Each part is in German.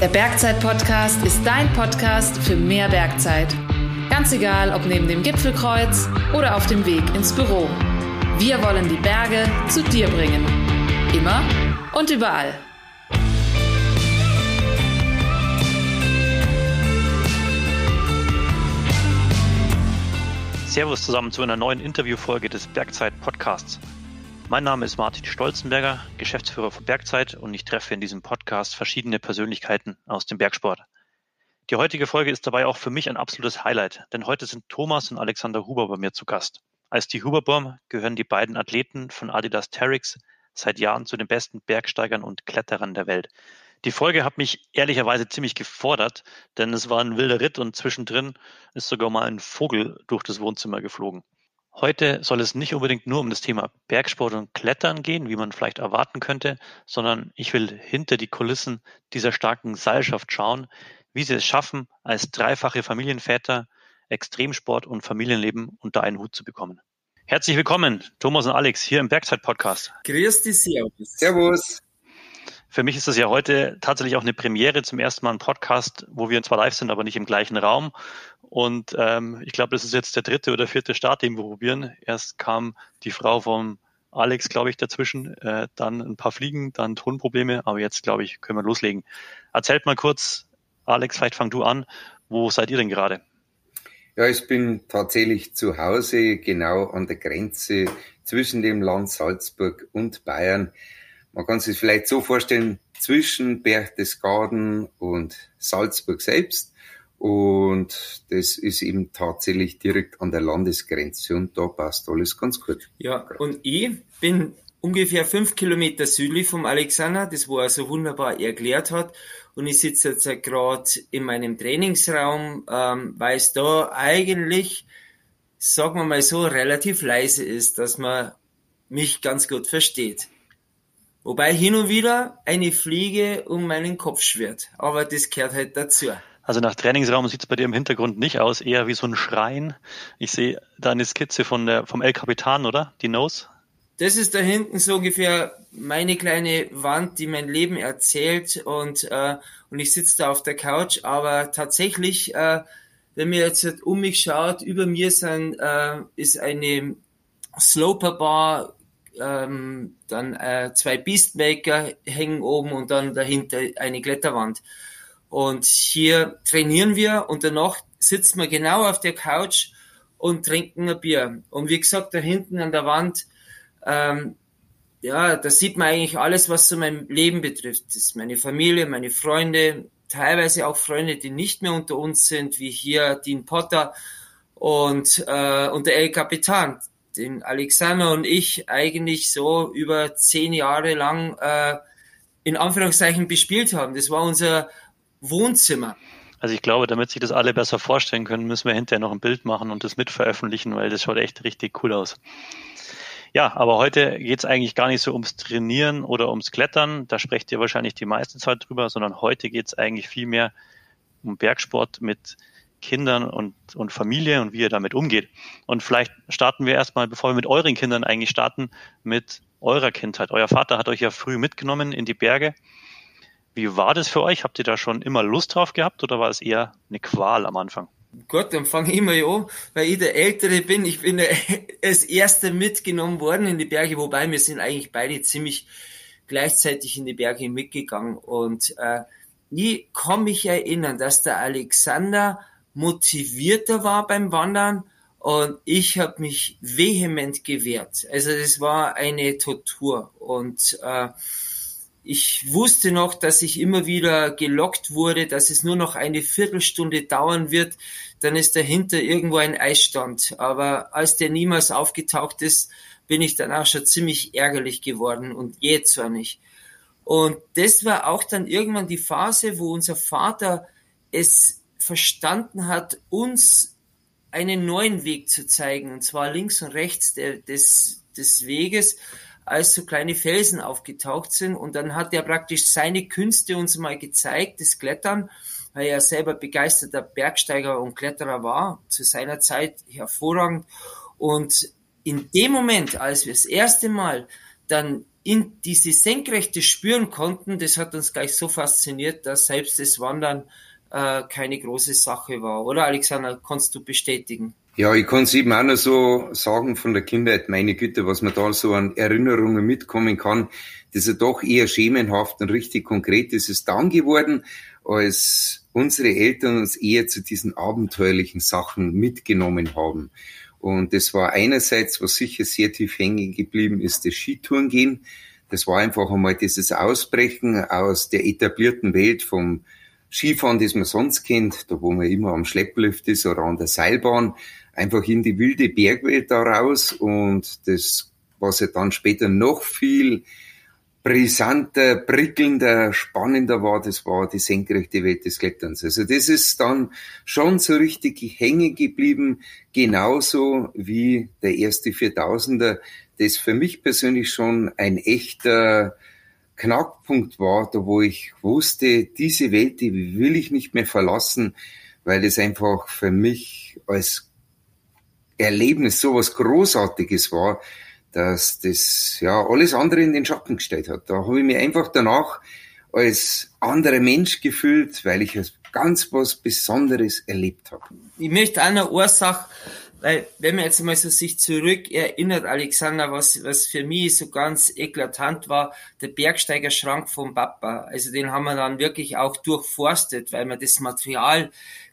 Der Bergzeit-Podcast ist dein Podcast für mehr Bergzeit. Ganz egal, ob neben dem Gipfelkreuz oder auf dem Weg ins Büro. Wir wollen die Berge zu dir bringen. Immer und überall. Servus zusammen zu einer neuen Interviewfolge des Bergzeit-Podcasts. Mein Name ist Martin Stolzenberger, Geschäftsführer von Bergzeit und ich treffe in diesem Podcast verschiedene Persönlichkeiten aus dem Bergsport. Die heutige Folge ist dabei auch für mich ein absolutes Highlight, denn heute sind Thomas und Alexander Huber bei mir zu Gast. Als die Huberbaum gehören die beiden Athleten von Adidas Terix seit Jahren zu den besten Bergsteigern und Kletterern der Welt. Die Folge hat mich ehrlicherweise ziemlich gefordert, denn es war ein wilder Ritt und zwischendrin ist sogar mal ein Vogel durch das Wohnzimmer geflogen. Heute soll es nicht unbedingt nur um das Thema Bergsport und Klettern gehen, wie man vielleicht erwarten könnte, sondern ich will hinter die Kulissen dieser starken Seilschaft schauen, wie sie es schaffen, als dreifache Familienväter Extremsport und Familienleben unter einen Hut zu bekommen. Herzlich willkommen, Thomas und Alex, hier im Bergzeit-Podcast. Grüß dich, Servus. Servus. Für mich ist das ja heute tatsächlich auch eine Premiere, zum ersten Mal ein Podcast, wo wir zwar live sind, aber nicht im gleichen Raum. Und ähm, ich glaube, das ist jetzt der dritte oder vierte Start, den wir probieren. Erst kam die Frau vom Alex, glaube ich, dazwischen, äh, dann ein paar Fliegen, dann Tonprobleme, aber jetzt, glaube ich, können wir loslegen. Erzählt mal kurz, Alex, vielleicht fang du an. Wo seid ihr denn gerade? Ja, ich bin tatsächlich zu Hause, genau an der Grenze zwischen dem Land Salzburg und Bayern. Man kann sich vielleicht so vorstellen, zwischen Berchtesgaden und Salzburg selbst. Und das ist eben tatsächlich direkt an der Landesgrenze und da passt alles ganz gut. Ja, und ich bin ungefähr fünf Kilometer südlich vom Alexander, das wo er so wunderbar erklärt hat. Und ich sitze jetzt gerade in meinem Trainingsraum, ähm, weil es da eigentlich, sagen wir mal so, relativ leise ist, dass man mich ganz gut versteht. Wobei hin und wieder eine Fliege um meinen Kopf schwirrt. Aber das gehört halt dazu. Also nach Trainingsraum sieht es bei dir im Hintergrund nicht aus, eher wie so ein Schrein. Ich sehe da eine Skizze von der, vom El Capitan, oder? Die Nose? Das ist da hinten so ungefähr meine kleine Wand, die mein Leben erzählt und, äh, und ich sitze da auf der Couch, aber tatsächlich, äh, wenn mir jetzt um mich schaut, über mir sind, äh, ist eine Sloper Bar ähm, dann äh, zwei Beastmaker hängen oben und dann dahinter eine Kletterwand. Und hier trainieren wir und danach sitzen wir genau auf der Couch und trinken ein Bier. Und wie gesagt, da hinten an der Wand, ähm, ja, da sieht man eigentlich alles, was so mein Leben betrifft. Das ist meine Familie, meine Freunde, teilweise auch Freunde, die nicht mehr unter uns sind, wie hier Dean Potter und, äh, und der El Capitan den Alexander und ich eigentlich so über zehn Jahre lang äh, in Anführungszeichen bespielt haben. Das war unser Wohnzimmer. Also ich glaube, damit sich das alle besser vorstellen können, müssen wir hinterher noch ein Bild machen und das mit veröffentlichen, weil das schaut echt richtig cool aus. Ja, aber heute geht es eigentlich gar nicht so ums Trainieren oder ums Klettern. Da sprecht ihr wahrscheinlich die meiste Zeit drüber, sondern heute geht es eigentlich viel mehr um Bergsport mit Kindern und, und Familie und wie ihr damit umgeht. Und vielleicht starten wir erstmal, bevor wir mit euren Kindern eigentlich starten, mit eurer Kindheit. Euer Vater hat euch ja früh mitgenommen in die Berge. Wie war das für euch? Habt ihr da schon immer Lust drauf gehabt oder war es eher eine Qual am Anfang? Gott, dann fange ich mal an, weil ich der Ältere bin. Ich bin als Erster mitgenommen worden in die Berge, wobei wir sind eigentlich beide ziemlich gleichzeitig in die Berge mitgegangen. Und äh, ich kann mich erinnern, dass der Alexander motivierter war beim Wandern und ich habe mich vehement gewehrt. Also das war eine Tortur und äh, ich wusste noch, dass ich immer wieder gelockt wurde, dass es nur noch eine Viertelstunde dauern wird, dann ist dahinter irgendwo ein Eisstand. Aber als der niemals aufgetaucht ist, bin ich dann auch schon ziemlich ärgerlich geworden und jähzornig. Und das war auch dann irgendwann die Phase, wo unser Vater es verstanden hat, uns einen neuen Weg zu zeigen, und zwar links und rechts der, des, des Weges, als so kleine Felsen aufgetaucht sind. Und dann hat er praktisch seine Künste uns mal gezeigt, das Klettern, weil er selber begeisterter Bergsteiger und Kletterer war, zu seiner Zeit hervorragend. Und in dem Moment, als wir das erste Mal dann in diese Senkrechte spüren konnten, das hat uns gleich so fasziniert, dass selbst das Wandern äh, keine große Sache war. Oder Alexander, kannst du bestätigen? Ja, ich kann es eben auch noch so sagen von der Kindheit, meine Güte, was man da so an Erinnerungen mitkommen kann, das ist ja doch eher schemenhaft und richtig konkret ist es dann geworden, als unsere Eltern uns eher zu diesen abenteuerlichen Sachen mitgenommen haben. Und das war einerseits, was sicher sehr tief hängen geblieben ist, das Skitourengehen. Das war einfach einmal dieses Ausbrechen aus der etablierten Welt vom Skifahren, das man sonst kennt, da wo man immer am Schlepplift ist oder an der Seilbahn, einfach in die wilde Bergwelt daraus und das, was ja dann später noch viel brisanter, prickelnder, spannender war, das war die senkrechte Welt des Kletterns. Also das ist dann schon so richtig hängen geblieben, genauso wie der erste Viertausender, das für mich persönlich schon ein echter Knackpunkt war, da wo ich wusste, diese Welt, die will ich nicht mehr verlassen, weil es einfach für mich als Erlebnis so was Großartiges war, dass das ja alles andere in den Schatten gestellt hat. Da habe ich mich einfach danach als anderer Mensch gefühlt, weil ich ganz was Besonderes erlebt habe. Ich möchte eine Ursache, weil wenn man jetzt mal so sich zurück erinnert, Alexander, was, was für mich so ganz eklatant war, der Bergsteigerschrank vom Papa. Also den haben wir dann wirklich auch durchforstet, weil man das Material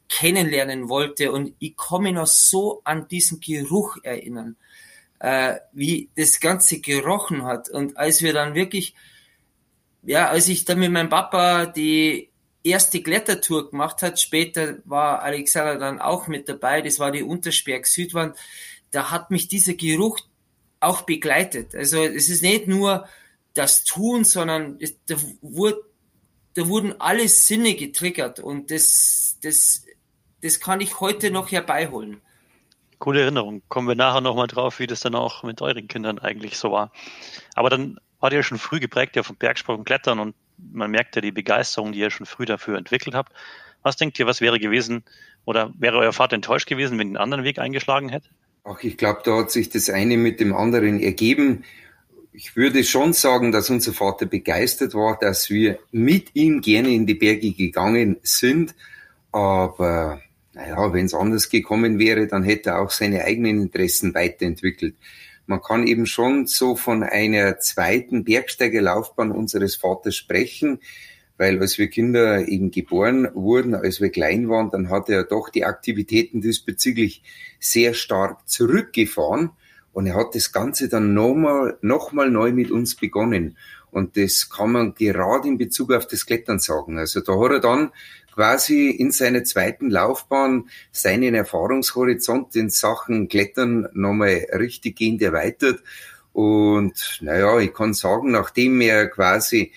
kennenlernen wollte. Und ich komme noch so an diesen Geruch erinnern, äh, wie das Ganze gerochen hat. Und als wir dann wirklich, ja, als ich dann mit meinem Papa die erste Klettertour gemacht hat, später war Alexander dann auch mit dabei, das war die Untersberg Südwand, da hat mich dieser Geruch auch begleitet. Also es ist nicht nur das Tun, sondern es, da, wurde, da wurden alle Sinne getriggert und das, das das kann ich heute noch herbeiholen. Coole Erinnerung. Kommen wir nachher nochmal drauf, wie das dann auch mit euren Kindern eigentlich so war. Aber dann war ihr schon früh geprägt ja vom Bergsport und Klettern und man merkt ja die Begeisterung, die ihr schon früh dafür entwickelt habt. Was denkt ihr, was wäre gewesen oder wäre euer Vater enttäuscht gewesen, wenn ihr einen anderen Weg eingeschlagen hätte? Ach, ich glaube, da hat sich das eine mit dem anderen ergeben. Ich würde schon sagen, dass unser Vater begeistert war, dass wir mit ihm gerne in die Berge gegangen sind. Aber naja, wenn es anders gekommen wäre, dann hätte er auch seine eigenen Interessen weiterentwickelt. Man kann eben schon so von einer zweiten Bergsteigerlaufbahn unseres Vaters sprechen, weil als wir Kinder eben geboren wurden, als wir klein waren, dann hat er doch die Aktivitäten diesbezüglich sehr stark zurückgefahren und er hat das Ganze dann nochmal, nochmal neu mit uns begonnen. Und das kann man gerade in Bezug auf das Klettern sagen. Also da hat er dann quasi in seiner zweiten Laufbahn seinen Erfahrungshorizont in Sachen Klettern nochmal richtiggehend erweitert. Und naja, ich kann sagen, nachdem er quasi,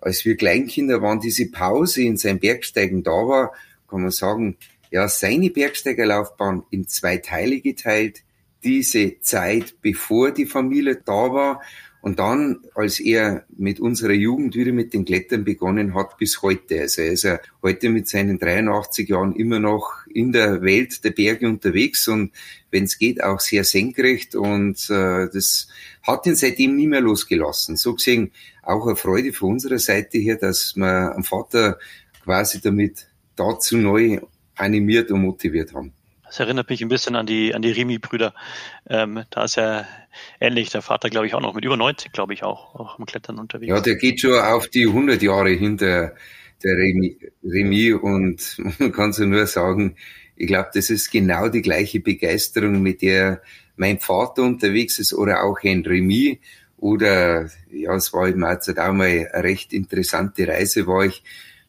als wir Kleinkinder waren, diese Pause in seinem Bergsteigen da war, kann man sagen, ja, seine Bergsteigerlaufbahn in zwei Teile geteilt. Diese Zeit, bevor die Familie da war und dann, als er mit unserer Jugend wieder mit den Klettern begonnen hat, bis heute. Also er ist ja heute mit seinen 83 Jahren immer noch in der Welt der Berge unterwegs und wenn es geht, auch sehr senkrecht. Und äh, das hat ihn seitdem nie mehr losgelassen. So gesehen auch eine Freude von unserer Seite her, dass wir am Vater quasi damit dazu neu animiert und motiviert haben. Das erinnert mich ein bisschen an die, an die Remi-Brüder. Ähm, da ist ja ähnlich der Vater, glaube ich, auch noch mit über 90, glaube ich, auch, auch im Klettern unterwegs. Ja, der geht schon auf die 100 Jahre hinter der Remi, und man kann so nur sagen, ich glaube, das ist genau die gleiche Begeisterung, mit der mein Vater unterwegs ist oder auch ein Remi oder ja, es war eben auch mal eine recht interessante Reise, war ich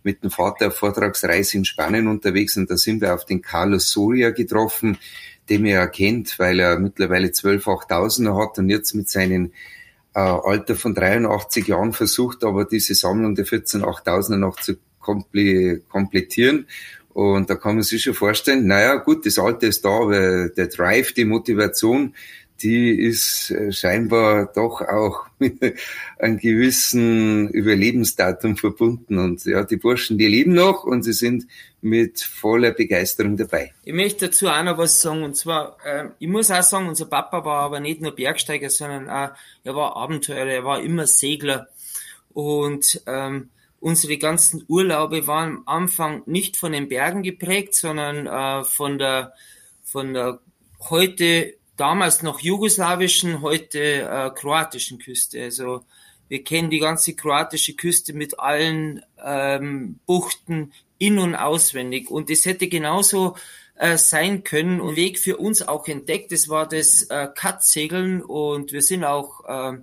mit dem Vater auf Vortragsreise in Spanien unterwegs und da sind wir auf den Carlos Soria getroffen, den ihr ja kennt, weil er mittlerweile 12 8000er hat und jetzt mit seinem äh, Alter von 83 Jahren versucht, aber diese Sammlung der 14 8000er noch zu komplettieren. Und da kann man sich schon vorstellen, naja, gut, das Alter ist da, aber der Drive, die Motivation, die ist äh, scheinbar doch auch mit einem gewissen Überlebensdatum verbunden. Und ja, die Burschen, die leben noch und sie sind mit voller Begeisterung dabei. Ich möchte dazu auch noch was sagen. Und zwar, äh, ich muss auch sagen, unser Papa war aber nicht nur Bergsteiger, sondern auch, er war Abenteurer, er war immer Segler. Und ähm, unsere ganzen Urlaube waren am Anfang nicht von den Bergen geprägt, sondern äh, von der von der heute damals noch jugoslawischen, heute äh, kroatischen Küste. Also wir kennen die ganze kroatische Küste mit allen ähm, Buchten in- und auswendig. Und es hätte genauso äh, sein können und Weg für uns auch entdeckt. Das war das äh, Cut-Segeln und wir sind auch äh,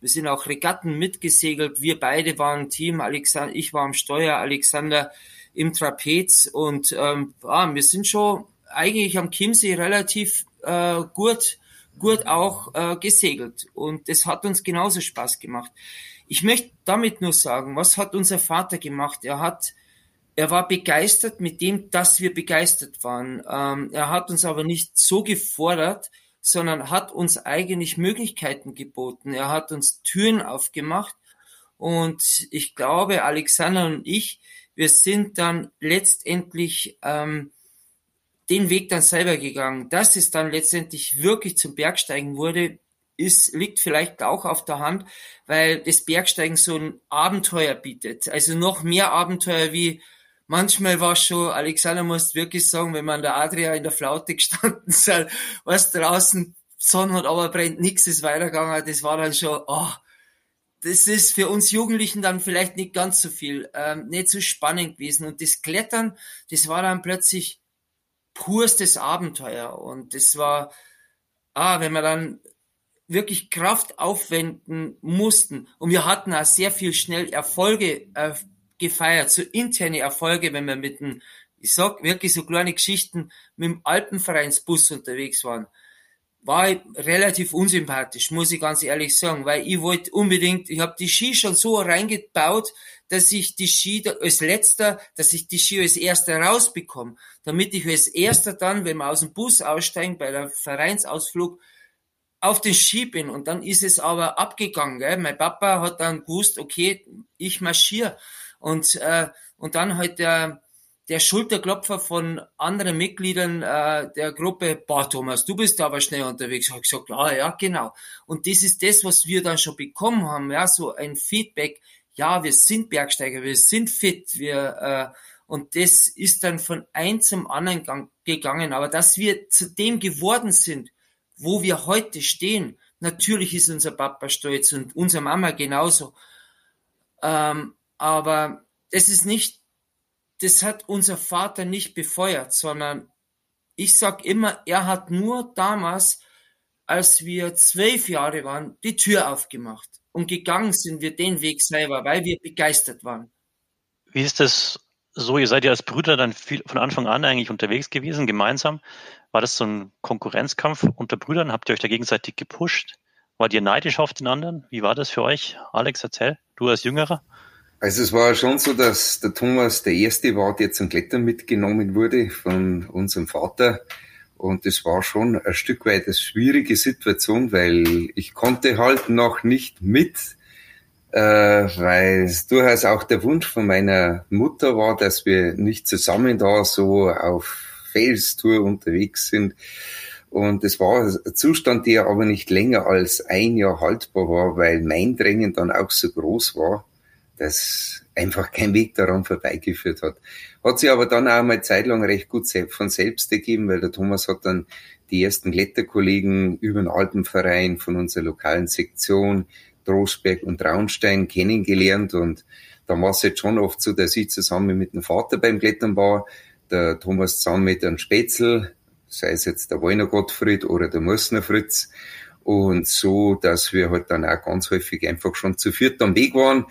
wir sind auch Regatten mitgesegelt. Wir beide waren Team. Alexander, ich war am Steuer, Alexander im Trapez und ähm, ja, wir sind schon eigentlich am Chiemsee relativ äh, gut, gut auch äh, gesegelt. Und das hat uns genauso Spaß gemacht. Ich möchte damit nur sagen, was hat unser Vater gemacht? Er hat, er war begeistert mit dem, dass wir begeistert waren. Ähm, er hat uns aber nicht so gefordert, sondern hat uns eigentlich Möglichkeiten geboten. Er hat uns Türen aufgemacht. Und ich glaube, Alexander und ich, wir sind dann letztendlich ähm, den Weg dann selber gegangen. Dass es dann letztendlich wirklich zum Bergsteigen wurde, ist, liegt vielleicht auch auf der Hand, weil das Bergsteigen so ein Abenteuer bietet. Also noch mehr Abenteuer wie manchmal war schon, Alexander muss wirklich sagen, wenn man der Adria in der Flaute gestanden ist, was draußen Sonne hat, aber brennt nichts, ist weitergegangen, das war dann schon, oh, das ist für uns Jugendlichen dann vielleicht nicht ganz so viel, ähm, nicht so spannend gewesen. Und das Klettern, das war dann plötzlich purstes Abenteuer. Und das war, ah, wenn wir dann wirklich Kraft aufwenden mussten. Und wir hatten auch sehr viel schnell Erfolge äh, gefeiert, so interne Erfolge, wenn wir mit dem, ich sag wirklich so kleine Geschichten, mit dem Alpenvereinsbus unterwegs waren. War ich relativ unsympathisch, muss ich ganz ehrlich sagen, weil ich wollte unbedingt, ich habe die Ski schon so reingebaut, dass ich die Ski als letzter, dass ich die Ski als erster rausbekomme, damit ich als erster dann, wenn wir aus dem Bus aussteigen, bei der Vereinsausflug, auf den Ski bin. Und dann ist es aber abgegangen. Gell? Mein Papa hat dann gewusst, okay, ich marschiere. Und, äh, und dann halt der, der Schulterklopfer von anderen Mitgliedern äh, der Gruppe, boah Thomas, du bist aber schnell unterwegs. Hab ich gesagt, ah, ja, genau. Und das ist das, was wir dann schon bekommen haben, ja, so ein Feedback, ja, wir sind Bergsteiger, wir sind fit, wir äh, und das ist dann von ein zum anderen gegangen. Aber dass wir zu dem geworden sind, wo wir heute stehen, natürlich ist unser Papa stolz und unsere Mama genauso. Ähm, aber es ist nicht, das hat unser Vater nicht befeuert, sondern ich sag immer, er hat nur damals, als wir zwölf Jahre waren, die Tür aufgemacht und gegangen sind wir den Weg selber, weil wir begeistert waren. Wie ist das so? Ihr seid ja als Brüder dann viel, von Anfang an eigentlich unterwegs gewesen, gemeinsam. War das so ein Konkurrenzkampf unter Brüdern? Habt ihr euch da gegenseitig gepusht? Wart ihr neidisch auf den anderen? Wie war das für euch? Alex, erzähl, du als Jüngerer. Also es war schon so, dass der Thomas der Erste war, der zum Klettern mitgenommen wurde von unserem Vater. Und es war schon ein Stück weit eine schwierige Situation, weil ich konnte halt noch nicht mit, äh, weil es durchaus auch der Wunsch von meiner Mutter war, dass wir nicht zusammen da so auf Felstour unterwegs sind. Und es war ein Zustand, der aber nicht länger als ein Jahr haltbar war, weil mein Drängen dann auch so groß war, dass einfach kein Weg daran vorbeigeführt hat. Hat sich aber dann auch mal zeitlang recht gut von selbst ergeben, weil der Thomas hat dann die ersten Kletterkollegen über den Alpenverein von unserer lokalen Sektion, Drosberg und Traunstein kennengelernt und da war es jetzt schon oft so, dass ich zusammen mit dem Vater beim Klettern war, der Thomas zusammen mit einem Spätzl, sei es jetzt der Wollner Gottfried oder der Mussner Fritz. Und so, dass wir halt dann auch ganz häufig einfach schon zu viert am Weg waren.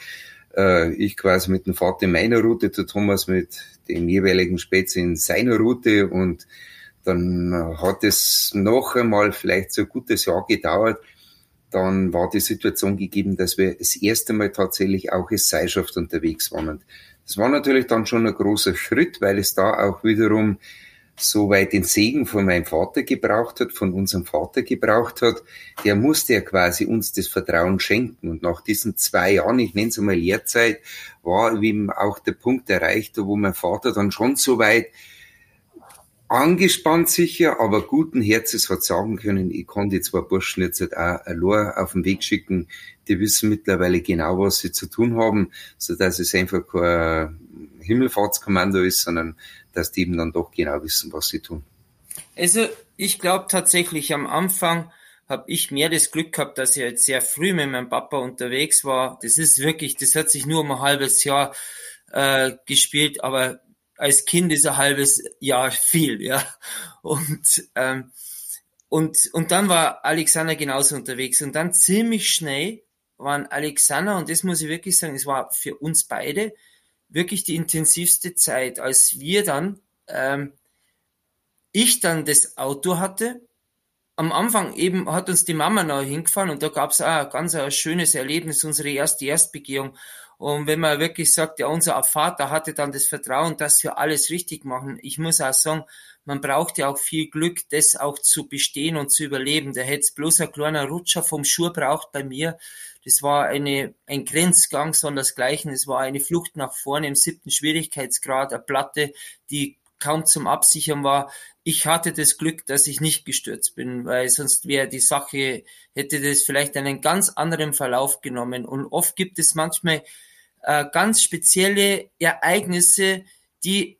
Äh, ich quasi mit dem Vater in meiner Route, der Thomas mit dem jeweiligen Spätzl in seiner Route und dann hat es noch einmal vielleicht so ein gutes Jahr gedauert. Dann war die Situation gegeben, dass wir das erste Mal tatsächlich auch als Seilschaft unterwegs waren. Und das war natürlich dann schon ein großer Schritt, weil es da auch wiederum soweit den Segen von meinem Vater gebraucht hat, von unserem Vater gebraucht hat, der musste ja quasi uns das Vertrauen schenken. Und nach diesen zwei Jahren, ich nenne es einmal Lehrzeit, war eben auch der Punkt erreicht, wo mein Vater dann schon soweit angespannt sicher, aber guten Herzens hat sagen können, ich kann die zwei Burschen jetzt halt auch allein auf den Weg schicken. Die wissen mittlerweile genau, was sie zu tun haben, so dass es einfach kein Himmelfahrtskommando ist, sondern dass die eben dann doch genau wissen, was sie tun. Also ich glaube tatsächlich am Anfang habe ich mehr das Glück gehabt, dass ich jetzt sehr früh mit meinem Papa unterwegs war. Das ist wirklich, das hat sich nur um ein halbes Jahr äh, gespielt, aber als Kind ist ein halbes Jahr viel, ja. Und ähm, und und dann war Alexander genauso unterwegs und dann ziemlich schnell waren Alexander und das muss ich wirklich sagen, es war für uns beide wirklich die intensivste Zeit, als wir dann, ähm, ich dann das Auto hatte. Am Anfang eben hat uns die Mama noch hingefahren und da gab es auch ein ganz ein schönes Erlebnis, unsere erste Erstbegehung. Und wenn man wirklich sagt, ja, unser Vater hatte dann das Vertrauen, dass wir alles richtig machen. Ich muss auch sagen, man braucht ja auch viel Glück, das auch zu bestehen und zu überleben. Da hätte es bloß ein kleiner Rutscher vom Schuh braucht bei mir. Das war eine, ein Grenzgang, sondersgleichen. Es war eine Flucht nach vorne im siebten Schwierigkeitsgrad, eine Platte, die kaum zum Absichern war. Ich hatte das Glück, dass ich nicht gestürzt bin, weil sonst wäre die Sache, hätte das vielleicht einen ganz anderen Verlauf genommen. Und oft gibt es manchmal äh, ganz spezielle Ereignisse, die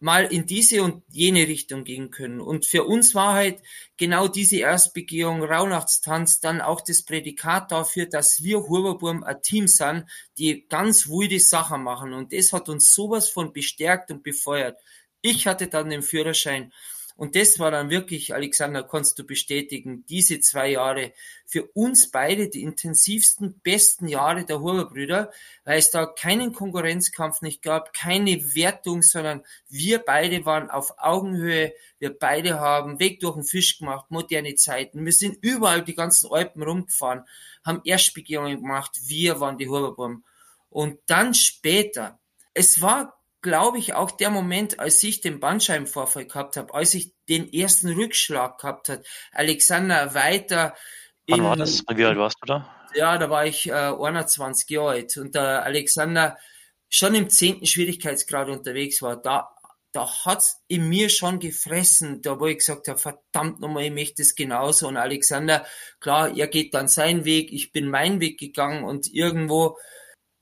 mal in diese und jene Richtung gehen können. Und für uns war halt genau diese Erstbegehung, Rauhnachtstanz, dann auch das Prädikat dafür, dass wir Huberburm ein Team sind, die ganz wilde Sachen machen. Und das hat uns sowas von bestärkt und befeuert. Ich hatte dann den Führerschein und das war dann wirklich, Alexander, kannst du bestätigen, diese zwei Jahre für uns beide die intensivsten, besten Jahre der Huberbrüder, weil es da keinen Konkurrenzkampf nicht gab, keine Wertung, sondern wir beide waren auf Augenhöhe. Wir beide haben Weg durch den Fisch gemacht, moderne Zeiten. Wir sind überall die ganzen Alpen rumgefahren, haben Erstbegehungen gemacht. Wir waren die Huberburm. Und dann später, es war glaube ich, auch der Moment, als ich den Bandscheibenvorfall gehabt habe, als ich den ersten Rückschlag gehabt habe. Alexander weiter. Wann in, war das? Wie alt warst du da? Ja, da war ich äh, 21 Jahre alt. Und der Alexander schon im zehnten Schwierigkeitsgrad unterwegs war. Da, da hat's in mir schon gefressen, da wo ich gesagt habe, verdammt nochmal, ich möchte es genauso. Und Alexander, klar, er geht dann seinen Weg, ich bin meinen Weg gegangen und irgendwo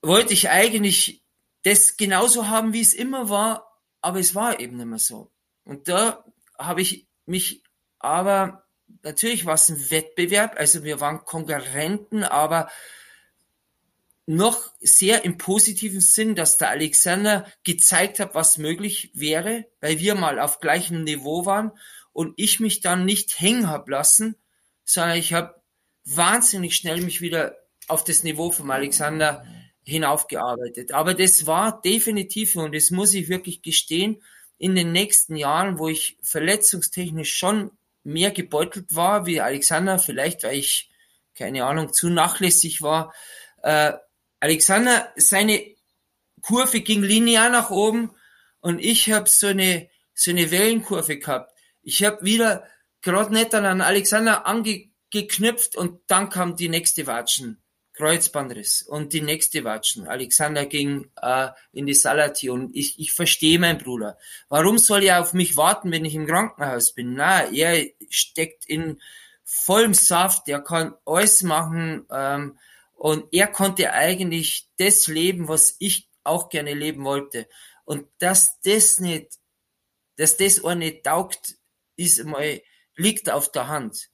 wollte ich eigentlich das genauso haben, wie es immer war, aber es war eben nicht mehr so. Und da habe ich mich aber, natürlich war es ein Wettbewerb, also wir waren Konkurrenten, aber noch sehr im positiven Sinn, dass der Alexander gezeigt hat, was möglich wäre, weil wir mal auf gleichem Niveau waren und ich mich dann nicht hängen hab lassen, sondern ich habe wahnsinnig schnell mich wieder auf das Niveau vom Alexander hinaufgearbeitet. Aber das war definitiv, und das muss ich wirklich gestehen, in den nächsten Jahren, wo ich verletzungstechnisch schon mehr gebeutelt war, wie Alexander, vielleicht weil ich, keine Ahnung, zu nachlässig war. Äh, Alexander, seine Kurve ging linear nach oben und ich habe so eine, so eine Wellenkurve gehabt. Ich habe wieder gerade nicht an Alexander angeknüpft und dann kam die nächste Watschen. Kreuzbandriss und die nächste Watschen. Alexander ging äh, in die Salati und ich, ich verstehe meinen Bruder. Warum soll er auf mich warten, wenn ich im Krankenhaus bin? Na, er steckt in vollem Saft, er kann alles machen ähm, und er konnte eigentlich das leben, was ich auch gerne leben wollte. Und dass das nicht, dass das auch nicht taugt, ist mal, liegt auf der Hand.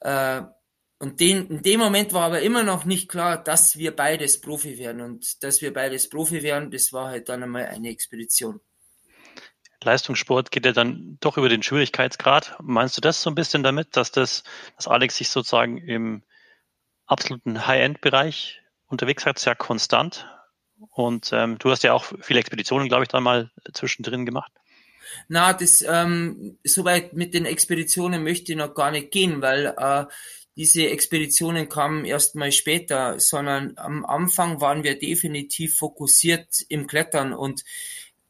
Äh, und den, in dem Moment war aber immer noch nicht klar, dass wir beides Profi werden. Und dass wir beides Profi werden, das war halt dann einmal eine Expedition. Leistungssport geht ja dann doch über den Schwierigkeitsgrad. Meinst du das so ein bisschen damit, dass das, dass Alex sich sozusagen im absoluten High-End-Bereich unterwegs hat, sehr konstant? Und ähm, du hast ja auch viele Expeditionen, glaube ich, da mal zwischendrin gemacht. Na, das ähm, soweit mit den Expeditionen möchte ich noch gar nicht gehen, weil äh, diese Expeditionen kamen erst mal später, sondern am Anfang waren wir definitiv fokussiert im Klettern und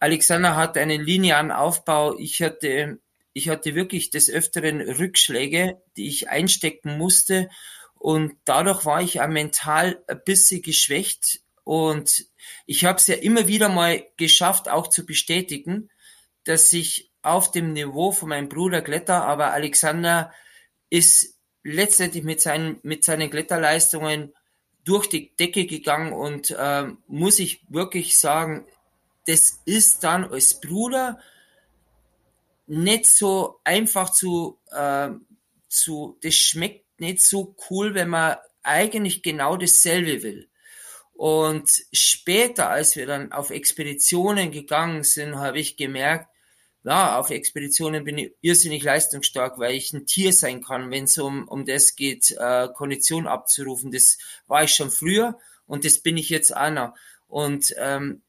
Alexander hat einen linearen Aufbau. Ich hatte, ich hatte wirklich des Öfteren Rückschläge, die ich einstecken musste. Und dadurch war ich auch mental ein bisschen geschwächt. Und ich habe es ja immer wieder mal geschafft, auch zu bestätigen, dass ich auf dem Niveau von meinem Bruder kletter, aber Alexander ist letztendlich mit seinen, mit seinen Kletterleistungen durch die Decke gegangen und äh, muss ich wirklich sagen, das ist dann als Bruder nicht so einfach zu, äh, zu, das schmeckt nicht so cool, wenn man eigentlich genau dasselbe will. Und später, als wir dann auf Expeditionen gegangen sind, habe ich gemerkt, ja, auf Expeditionen bin ich irrsinnig leistungsstark, weil ich ein Tier sein kann, wenn es um, um das geht, äh, Kondition abzurufen. Das war ich schon früher und das bin ich jetzt auch noch. Und ähm,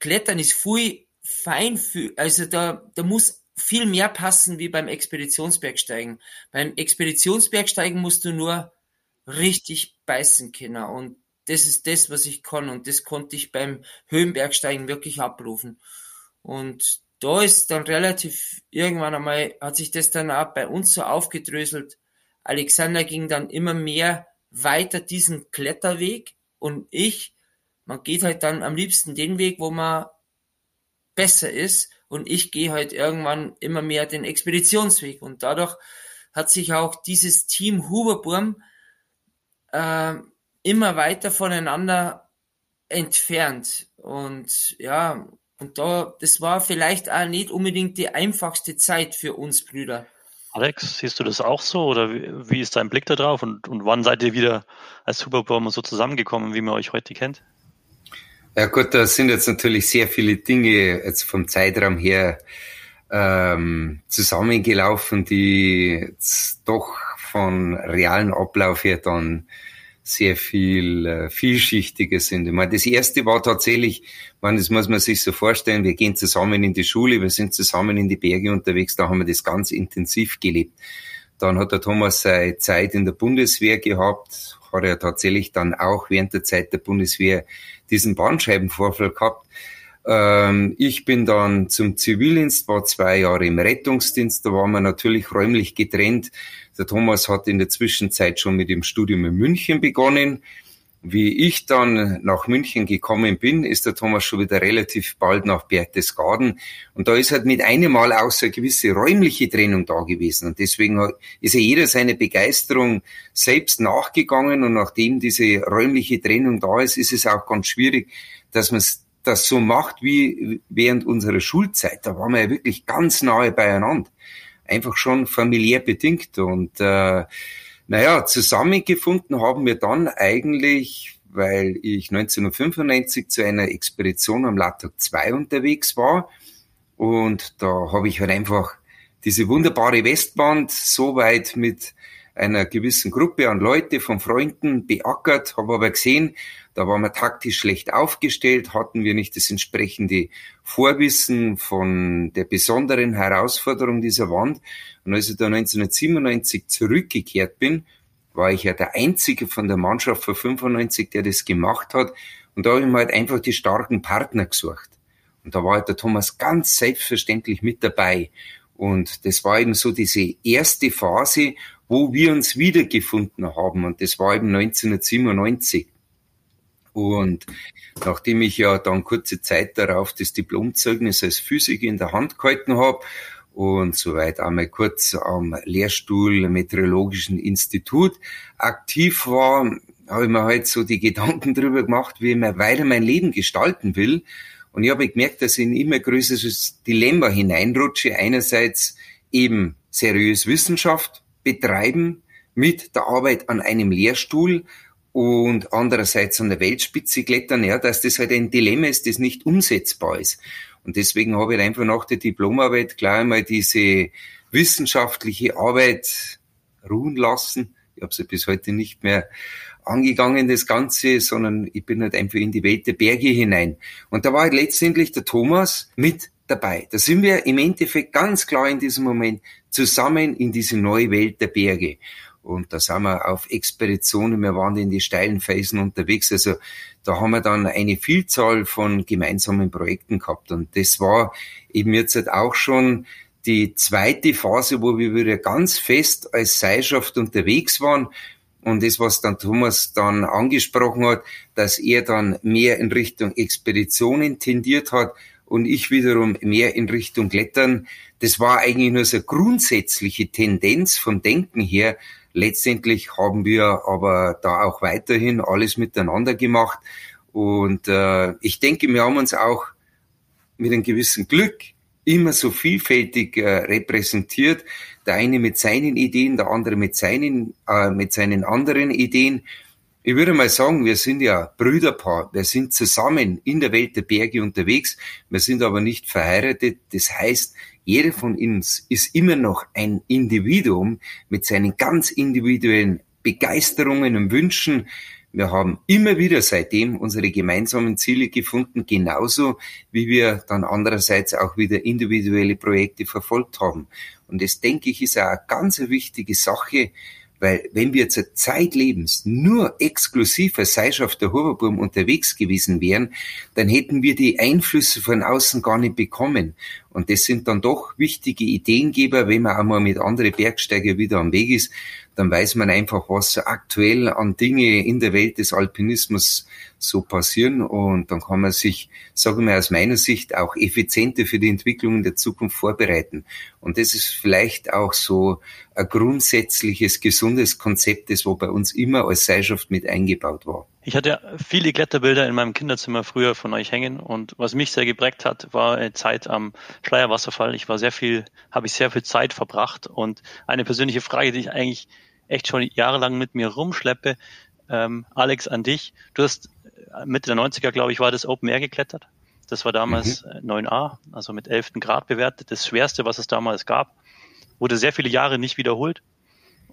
Klettern ist viel fein, also da, da muss viel mehr passen wie beim Expeditionsbergsteigen. Beim Expeditionsbergsteigen musst du nur richtig beißen können und das ist das, was ich kann und das konnte ich beim Höhenbergsteigen wirklich abrufen. Und da ist dann relativ irgendwann einmal hat sich das dann auch bei uns so aufgedröselt. Alexander ging dann immer mehr weiter diesen Kletterweg und ich, man geht halt dann am liebsten den Weg, wo man besser ist und ich gehe halt irgendwann immer mehr den Expeditionsweg und dadurch hat sich auch dieses Team Huberburm äh, immer weiter voneinander entfernt und ja, und da, das war vielleicht auch nicht unbedingt die einfachste Zeit für uns Brüder. Alex, siehst du das auch so oder wie, wie ist dein Blick da drauf und, und wann seid ihr wieder als Superbomber so zusammengekommen, wie man euch heute kennt? Ja gut, da sind jetzt natürlich sehr viele Dinge jetzt vom Zeitraum her ähm, zusammengelaufen, die jetzt doch von realen Ablauf her dann sehr viel äh, vielschichtiger sind. Ich meine, das erste war tatsächlich, man, das muss man sich so vorstellen, wir gehen zusammen in die Schule, wir sind zusammen in die Berge unterwegs, da haben wir das ganz intensiv gelebt. Dann hat der Thomas seine Zeit in der Bundeswehr gehabt, hat er tatsächlich dann auch während der Zeit der Bundeswehr diesen Bandscheibenvorfall gehabt. Ähm, ich bin dann zum Zivildienst, war zwei Jahre im Rettungsdienst, da waren wir natürlich räumlich getrennt. Der Thomas hat in der Zwischenzeit schon mit dem Studium in München begonnen. Wie ich dann nach München gekommen bin, ist der Thomas schon wieder relativ bald nach Berchtesgaden. Und da ist halt mit einem Mal auch so eine gewisse räumliche Trennung da gewesen. Und deswegen ist ja jeder seine Begeisterung selbst nachgegangen. Und nachdem diese räumliche Trennung da ist, ist es auch ganz schwierig, dass man das so macht wie während unserer Schulzeit. Da waren wir ja wirklich ganz nahe beieinander einfach schon familiär bedingt. Und äh, naja, zusammengefunden haben wir dann eigentlich, weil ich 1995 zu einer Expedition am Latok 2 unterwegs war. Und da habe ich halt einfach diese wunderbare Westwand so weit mit einer gewissen Gruppe an Leute von Freunden beackert, habe aber gesehen, da waren wir taktisch schlecht aufgestellt, hatten wir nicht das entsprechende Vorwissen von der besonderen Herausforderung dieser Wand. Und als ich da 1997 zurückgekehrt bin, war ich ja der Einzige von der Mannschaft von 95, der das gemacht hat. Und da habe ich mir halt einfach die starken Partner gesucht. Und da war halt der Thomas ganz selbstverständlich mit dabei. Und das war eben so diese erste Phase, wo wir uns wiedergefunden haben. Und das war eben 1997. Und nachdem ich ja dann kurze Zeit darauf das Diplomzeugnis als Physiker in der Hand gehalten habe und soweit einmal kurz am Lehrstuhl Meteorologischen Institut aktiv war, habe ich mir halt so die Gedanken darüber gemacht, wie ich mir weiter mein Leben gestalten will. Und ich habe gemerkt, dass ich in immer größeres Dilemma hineinrutsche. Einerseits eben seriös Wissenschaft betreiben mit der Arbeit an einem Lehrstuhl und andererseits an der Weltspitze klettern, ja, dass das halt ein Dilemma ist, das nicht umsetzbar ist. Und deswegen habe ich einfach nach der Diplomarbeit gleich einmal diese wissenschaftliche Arbeit ruhen lassen. Ich habe sie bis heute nicht mehr angegangen, das Ganze, sondern ich bin halt einfach in die Welt der Berge hinein. Und da war halt letztendlich der Thomas mit dabei. Da sind wir im Endeffekt ganz klar in diesem Moment zusammen in diese neue Welt der Berge. Und da sind wir auf Expeditionen, wir waren in die steilen Felsen unterwegs. Also da haben wir dann eine Vielzahl von gemeinsamen Projekten gehabt. Und das war eben jetzt halt auch schon die zweite Phase, wo wir wieder ganz fest als Seilschaft unterwegs waren. Und das, was dann Thomas dann angesprochen hat, dass er dann mehr in Richtung Expeditionen tendiert hat und ich wiederum mehr in Richtung Klettern. Das war eigentlich nur so eine grundsätzliche Tendenz vom Denken her. Letztendlich haben wir aber da auch weiterhin alles miteinander gemacht. Und äh, ich denke, wir haben uns auch mit einem gewissen Glück immer so vielfältig äh, repräsentiert. Der eine mit seinen Ideen, der andere mit seinen, äh, mit seinen anderen Ideen. Ich würde mal sagen, wir sind ja Brüderpaar. Wir sind zusammen in der Welt der Berge unterwegs. Wir sind aber nicht verheiratet. Das heißt, jeder von uns ist immer noch ein Individuum mit seinen ganz individuellen Begeisterungen und Wünschen. Wir haben immer wieder seitdem unsere gemeinsamen Ziele gefunden, genauso wie wir dann andererseits auch wieder individuelle Projekte verfolgt haben. Und das denke ich ist auch eine ganz wichtige Sache, weil wenn wir zur Zeit lebens nur exklusiv als Seilschaft der Hoverburm unterwegs gewesen wären, dann hätten wir die Einflüsse von außen gar nicht bekommen. Und das sind dann doch wichtige Ideengeber, wenn man einmal mit anderen Bergsteiger wieder am Weg ist, dann weiß man einfach, was aktuell an Dinge in der Welt des Alpinismus so passieren und dann kann man sich, sagen wir aus meiner Sicht, auch effizienter für die Entwicklung in der Zukunft vorbereiten. Und das ist vielleicht auch so ein grundsätzliches, gesundes Konzept, das wo bei uns immer als Seilschaft mit eingebaut war. Ich hatte viele Kletterbilder in meinem Kinderzimmer früher von euch hängen und was mich sehr geprägt hat, war eine Zeit am Schleierwasserfall. Ich war sehr viel, habe ich sehr viel Zeit verbracht und eine persönliche Frage, die ich eigentlich echt schon jahrelang mit mir rumschleppe. Ähm, Alex, an dich. Du hast äh, Mitte der 90er, glaube ich, war das Open Air geklettert. Das war damals mhm. 9a, äh, also mit 11. Grad bewertet. Das schwerste, was es damals gab. Wurde sehr viele Jahre nicht wiederholt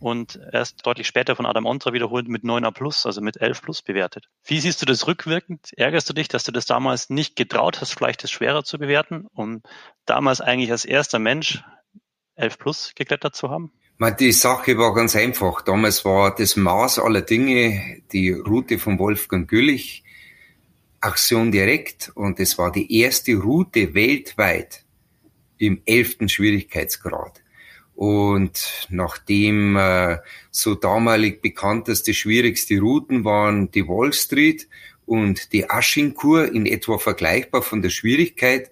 und erst deutlich später von Adam Ontra wiederholt mit 9a plus, also mit 11 plus bewertet. Wie siehst du das rückwirkend? Ärgerst du dich, dass du das damals nicht getraut hast, vielleicht das schwerer zu bewerten und damals eigentlich als erster Mensch 11 plus geklettert zu haben? Die Sache war ganz einfach. Damals war das Maß aller Dinge die Route von Wolfgang Güllich, Aktion direkt, und es war die erste Route weltweit im elften Schwierigkeitsgrad. Und nachdem äh, so damalig bekannteste schwierigste Routen waren die Wall Street und die Aschinkur in etwa vergleichbar von der Schwierigkeit,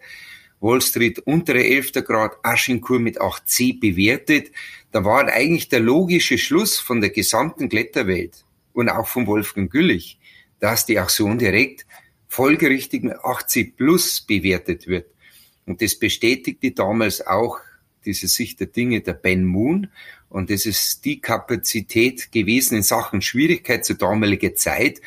Wall Street untere 11. Grad, Aschinkur mit 8c bewertet, da war eigentlich der logische Schluss von der gesamten Kletterwelt und auch von Wolfgang Güllich, dass die Aktion direkt folgerichtig mit 80 plus bewertet wird. Und das bestätigte damals auch diese Sicht der Dinge der Ben Moon. Und das ist die Kapazität gewesen in Sachen Schwierigkeit zur damaligen Zeit.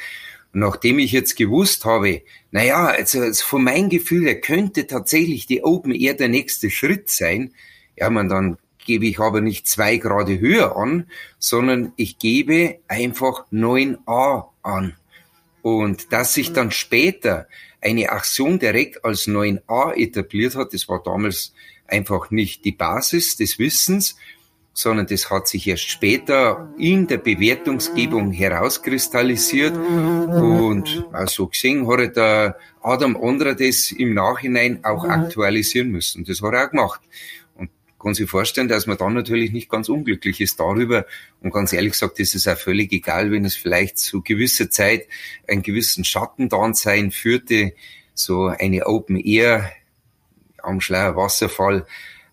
Und nachdem ich jetzt gewusst habe, naja, also, also von meinem Gefühl her könnte tatsächlich die Open Air der nächste Schritt sein, ja, man dann gebe ich aber nicht zwei Grade höher an, sondern ich gebe einfach 9a an. Und dass sich dann später eine Aktion direkt als 9a etabliert hat, das war damals einfach nicht die Basis des Wissens, sondern das hat sich erst später in der Bewertungsgebung herauskristallisiert. Und so gesehen hat der Adam Ondra das im Nachhinein auch aktualisieren müssen. Das hat er auch gemacht kann sich vorstellen, dass man dann natürlich nicht ganz unglücklich ist darüber. Und ganz ehrlich gesagt, ist es auch völlig egal, wenn es vielleicht zu gewisser Zeit einen gewissen Schattendasein führte, so eine Open Air am Schleier Wasserfall.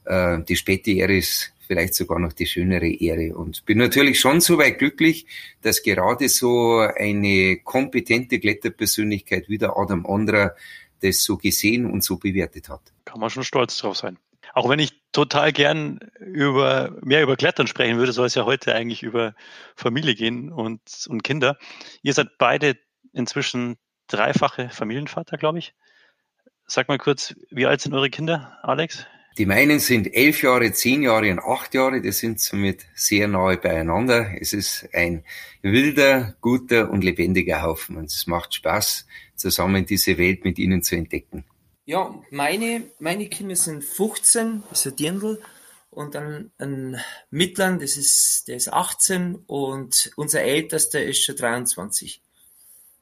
Äh, die späte Ehre ist vielleicht sogar noch die schönere Ehre. Und bin natürlich schon so weit glücklich, dass gerade so eine kompetente Kletterpersönlichkeit wie der Adam Ondra das so gesehen und so bewertet hat. Kann man schon stolz drauf sein. Auch wenn ich total gern über mehr über Klettern sprechen würde, soll es ja heute eigentlich über Familie gehen und, und Kinder. Ihr seid beide inzwischen dreifache Familienvater, glaube ich. Sag mal kurz, wie alt sind eure Kinder, Alex? Die meinen sind elf Jahre, zehn Jahre und acht Jahre. Die sind somit sehr nahe beieinander. Es ist ein wilder, guter und lebendiger Haufen. Und es macht Spaß, zusammen diese Welt mit ihnen zu entdecken. Ja, meine, meine Kinder sind 15, ist ein Dirndl, und dann ein Mittlern, das ist, der ist 18 und unser Ältester ist schon 23.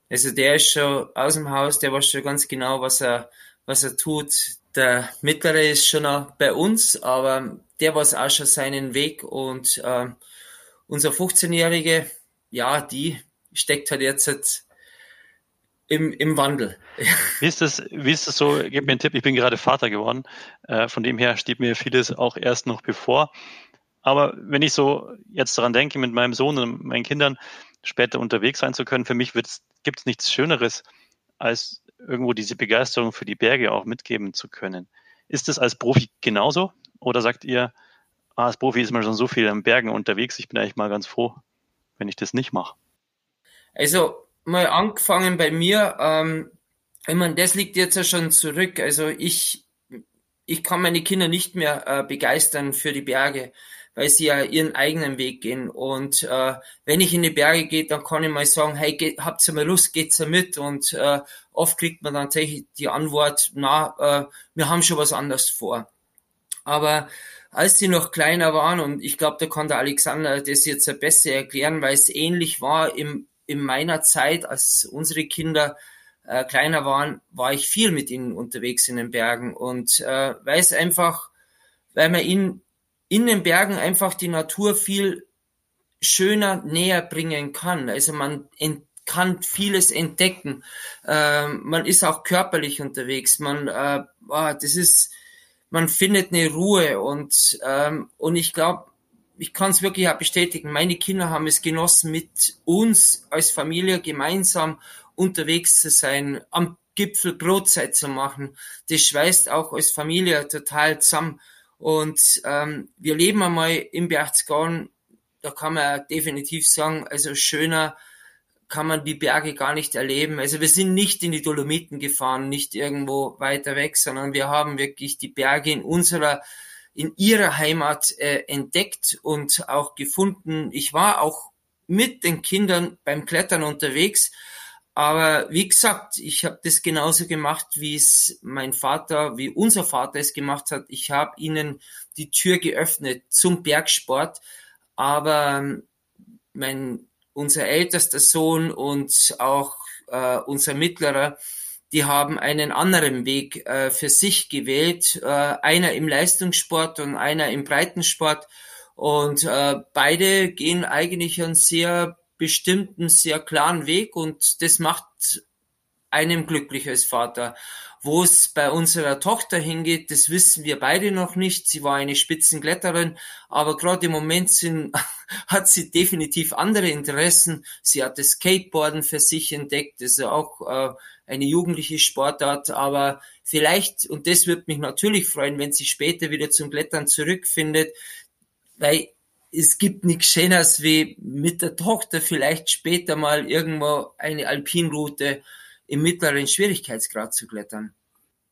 Also der ist schon aus dem Haus, der weiß schon ganz genau, was er, was er tut. Der Mittlere ist schon noch bei uns, aber der weiß auch schon seinen Weg und äh, unser 15-Jährige, ja, die steckt halt jetzt halt im, im Wandel. Wie ist das, wie ist das so? Gib mir einen Tipp, ich bin gerade Vater geworden. Äh, von dem her steht mir vieles auch erst noch bevor. Aber wenn ich so jetzt daran denke, mit meinem Sohn und meinen Kindern später unterwegs sein zu können, für mich gibt es nichts Schöneres, als irgendwo diese Begeisterung für die Berge auch mitgeben zu können. Ist das als Profi genauso? Oder sagt ihr, ah, als Profi ist man schon so viel am Bergen unterwegs, ich bin eigentlich mal ganz froh, wenn ich das nicht mache? Also mal angefangen bei mir, ähm, ich meine, das liegt jetzt ja schon zurück. Also ich, ich kann meine Kinder nicht mehr äh, begeistern für die Berge, weil sie ja ihren eigenen Weg gehen. Und äh, wenn ich in die Berge gehe, dann kann ich mal sagen, hey, geht, habt ihr mal Lust, geht's ja mit? Und äh, oft kriegt man dann tatsächlich die Antwort, na, äh, wir haben schon was anderes vor. Aber als sie noch kleiner waren, und ich glaube, da kann der Alexander das jetzt besser erklären, weil es ähnlich war im in meiner Zeit, als unsere Kinder äh, kleiner waren, war ich viel mit ihnen unterwegs in den Bergen und äh, weiß einfach, weil man in, in den Bergen einfach die Natur viel schöner näher bringen kann. Also man kann vieles entdecken. Äh, man ist auch körperlich unterwegs. Man, äh, oh, das ist, man findet eine Ruhe und ähm, und ich glaube, ich kann es wirklich auch bestätigen, meine Kinder haben es genossen, mit uns als Familie gemeinsam unterwegs zu sein, am Gipfel Brotzeit zu machen. Das schweißt auch als Familie total zusammen. Und ähm, wir leben einmal im Berchtesgaden, da kann man definitiv sagen, also schöner kann man die Berge gar nicht erleben. Also wir sind nicht in die Dolomiten gefahren, nicht irgendwo weiter weg, sondern wir haben wirklich die Berge in unserer in ihrer Heimat äh, entdeckt und auch gefunden. Ich war auch mit den Kindern beim Klettern unterwegs, aber wie gesagt, ich habe das genauso gemacht, wie es mein Vater, wie unser Vater es gemacht hat. Ich habe ihnen die Tür geöffnet zum Bergsport, aber ähm, mein unser ältester Sohn und auch äh, unser mittlerer die haben einen anderen Weg äh, für sich gewählt, äh, einer im Leistungssport und einer im Breitensport. Und äh, beide gehen eigentlich einen sehr bestimmten, sehr klaren Weg und das macht einem glücklich als Vater. Wo es bei unserer Tochter hingeht, das wissen wir beide noch nicht. Sie war eine Spitzenkletterin, aber gerade im Moment sind, hat sie definitiv andere Interessen. Sie hat das Skateboarden für sich entdeckt, das ist auch äh, eine jugendliche Sportart, aber vielleicht, und das wird mich natürlich freuen, wenn sie später wieder zum Klettern zurückfindet, weil es gibt nichts Schöneres wie mit der Tochter vielleicht später mal irgendwo eine Alpinroute im mittleren Schwierigkeitsgrad zu klettern.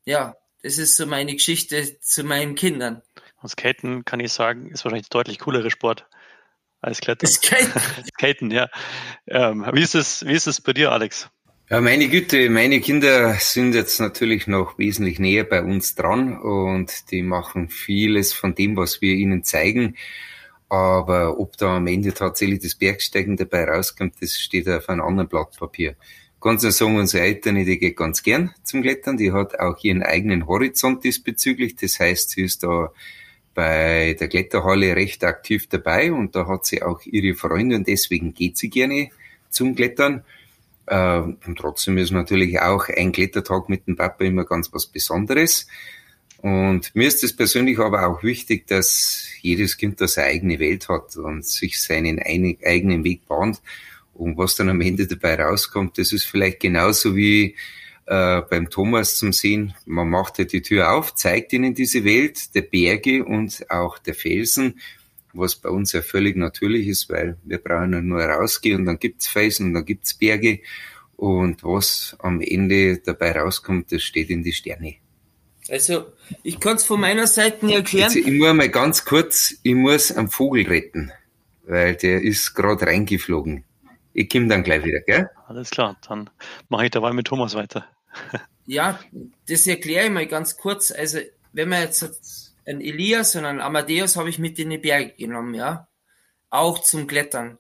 Ja, das ist so meine Geschichte zu meinen Kindern. Und Skaten, kann ich sagen, ist wahrscheinlich der deutlich coolere Sport als Klettern. Skaten, Skaten ja. Ähm, wie, ist es, wie ist es bei dir, Alex? Ja, meine Güte, meine Kinder sind jetzt natürlich noch wesentlich näher bei uns dran und die machen vieles von dem, was wir ihnen zeigen. Aber ob da am Ende tatsächlich das Bergsteigen dabei rauskommt, das steht auf einem anderen Blatt Papier. Ganz sagen, unsere Eltern, die geht ganz gern zum Klettern. Die hat auch ihren eigenen Horizont diesbezüglich. Das heißt, sie ist da bei der Kletterhalle recht aktiv dabei und da hat sie auch ihre Freunde und deswegen geht sie gerne zum Klettern. Äh, und trotzdem ist natürlich auch ein Klettertag mit dem Papa immer ganz was Besonderes. Und mir ist es persönlich aber auch wichtig, dass jedes Kind da seine eigene Welt hat und sich seinen eigenen Weg bahnt. Und was dann am Ende dabei rauskommt, das ist vielleicht genauso wie äh, beim Thomas zum Sehen. Man macht halt die Tür auf, zeigt ihnen diese Welt der Berge und auch der Felsen was bei uns ja völlig natürlich ist, weil wir brauchen ja nur rausgehen und dann gibt's Felsen und dann gibt's Berge und was am Ende dabei rauskommt, das steht in die Sterne. Also, ich kann es von meiner Seite nicht erklären. Jetzt, ich muss mal ganz kurz, ich muss einen Vogel retten, weil der ist gerade reingeflogen. Ich komme dann gleich wieder, gell? Alles klar, dann mache ich dabei mit Thomas weiter. ja, das erkläre ich mal ganz kurz. Also, wenn man jetzt einen Elias und einen Amadeus habe ich mit in die Berge genommen, ja. Auch zum Klettern.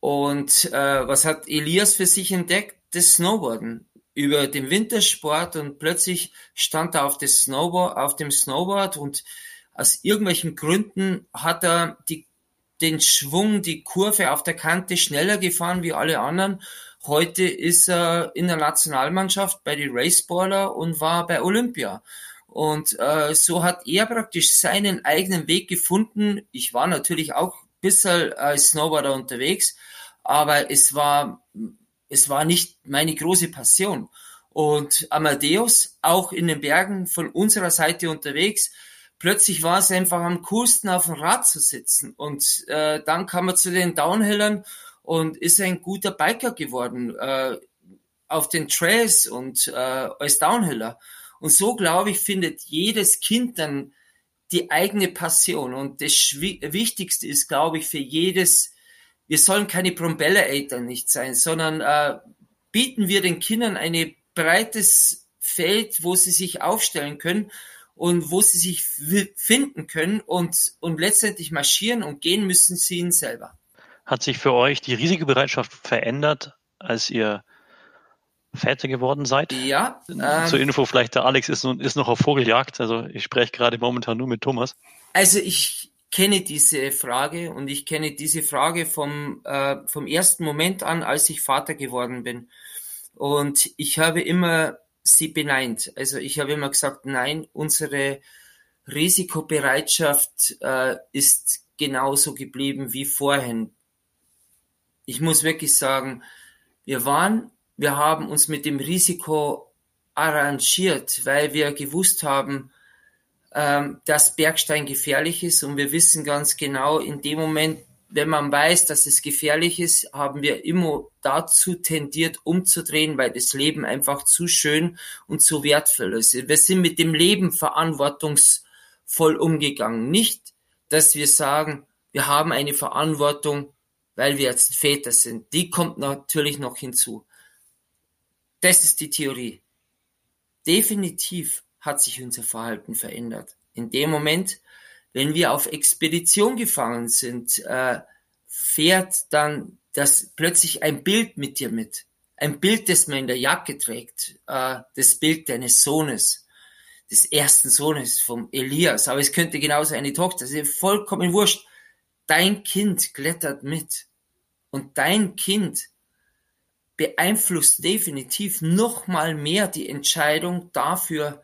Und äh, was hat Elias für sich entdeckt? Das Snowboarden. Über den Wintersport und plötzlich stand er auf, das Snowboard, auf dem Snowboard und aus irgendwelchen Gründen hat er die, den Schwung, die Kurve auf der Kante schneller gefahren wie alle anderen. Heute ist er in der Nationalmannschaft bei den Raceballer und war bei Olympia. Und äh, so hat er praktisch seinen eigenen Weg gefunden. Ich war natürlich auch ein bisschen als Snowboarder unterwegs, aber es war, es war nicht meine große Passion. Und Amadeus, auch in den Bergen von unserer Seite unterwegs, plötzlich war es einfach am coolsten auf dem Rad zu sitzen. Und äh, dann kam er zu den Downhillern und ist ein guter Biker geworden äh, auf den Trails und äh, als Downhiller. Und so, glaube ich, findet jedes Kind dann die eigene Passion. Und das Wichtigste ist, glaube ich, für jedes, wir sollen keine Propeller-Eltern nicht sein, sondern äh, bieten wir den Kindern ein breites Feld, wo sie sich aufstellen können und wo sie sich finden können und, und letztendlich marschieren und gehen müssen sie ihn selber. Hat sich für euch die Risikobereitschaft verändert, als ihr Väter geworden seid? Ja. Ähm, Zur Info vielleicht, der Alex ist, ist noch auf Vogeljagd, also ich spreche gerade momentan nur mit Thomas. Also ich kenne diese Frage und ich kenne diese Frage vom, äh, vom ersten Moment an, als ich Vater geworden bin. Und ich habe immer sie beneint. Also ich habe immer gesagt, nein, unsere Risikobereitschaft äh, ist genauso geblieben wie vorhin. Ich muss wirklich sagen, wir waren wir haben uns mit dem Risiko arrangiert, weil wir gewusst haben, ähm, dass Bergstein gefährlich ist und wir wissen ganz genau, in dem Moment, wenn man weiß, dass es gefährlich ist, haben wir immer dazu tendiert, umzudrehen, weil das Leben einfach zu schön und zu wertvoll ist. Wir sind mit dem Leben verantwortungsvoll umgegangen. Nicht, dass wir sagen, wir haben eine Verantwortung, weil wir jetzt Väter sind. Die kommt natürlich noch hinzu. Das ist die Theorie. Definitiv hat sich unser Verhalten verändert. In dem Moment, wenn wir auf Expedition gefangen sind, äh, fährt dann das plötzlich ein Bild mit dir mit. Ein Bild, das man in der Jacke trägt. Äh, das Bild deines Sohnes. Des ersten Sohnes vom Elias. Aber es könnte genauso eine Tochter sein. Vollkommen wurscht. Dein Kind klettert mit. Und dein Kind beeinflusst definitiv noch mal mehr die Entscheidung dafür,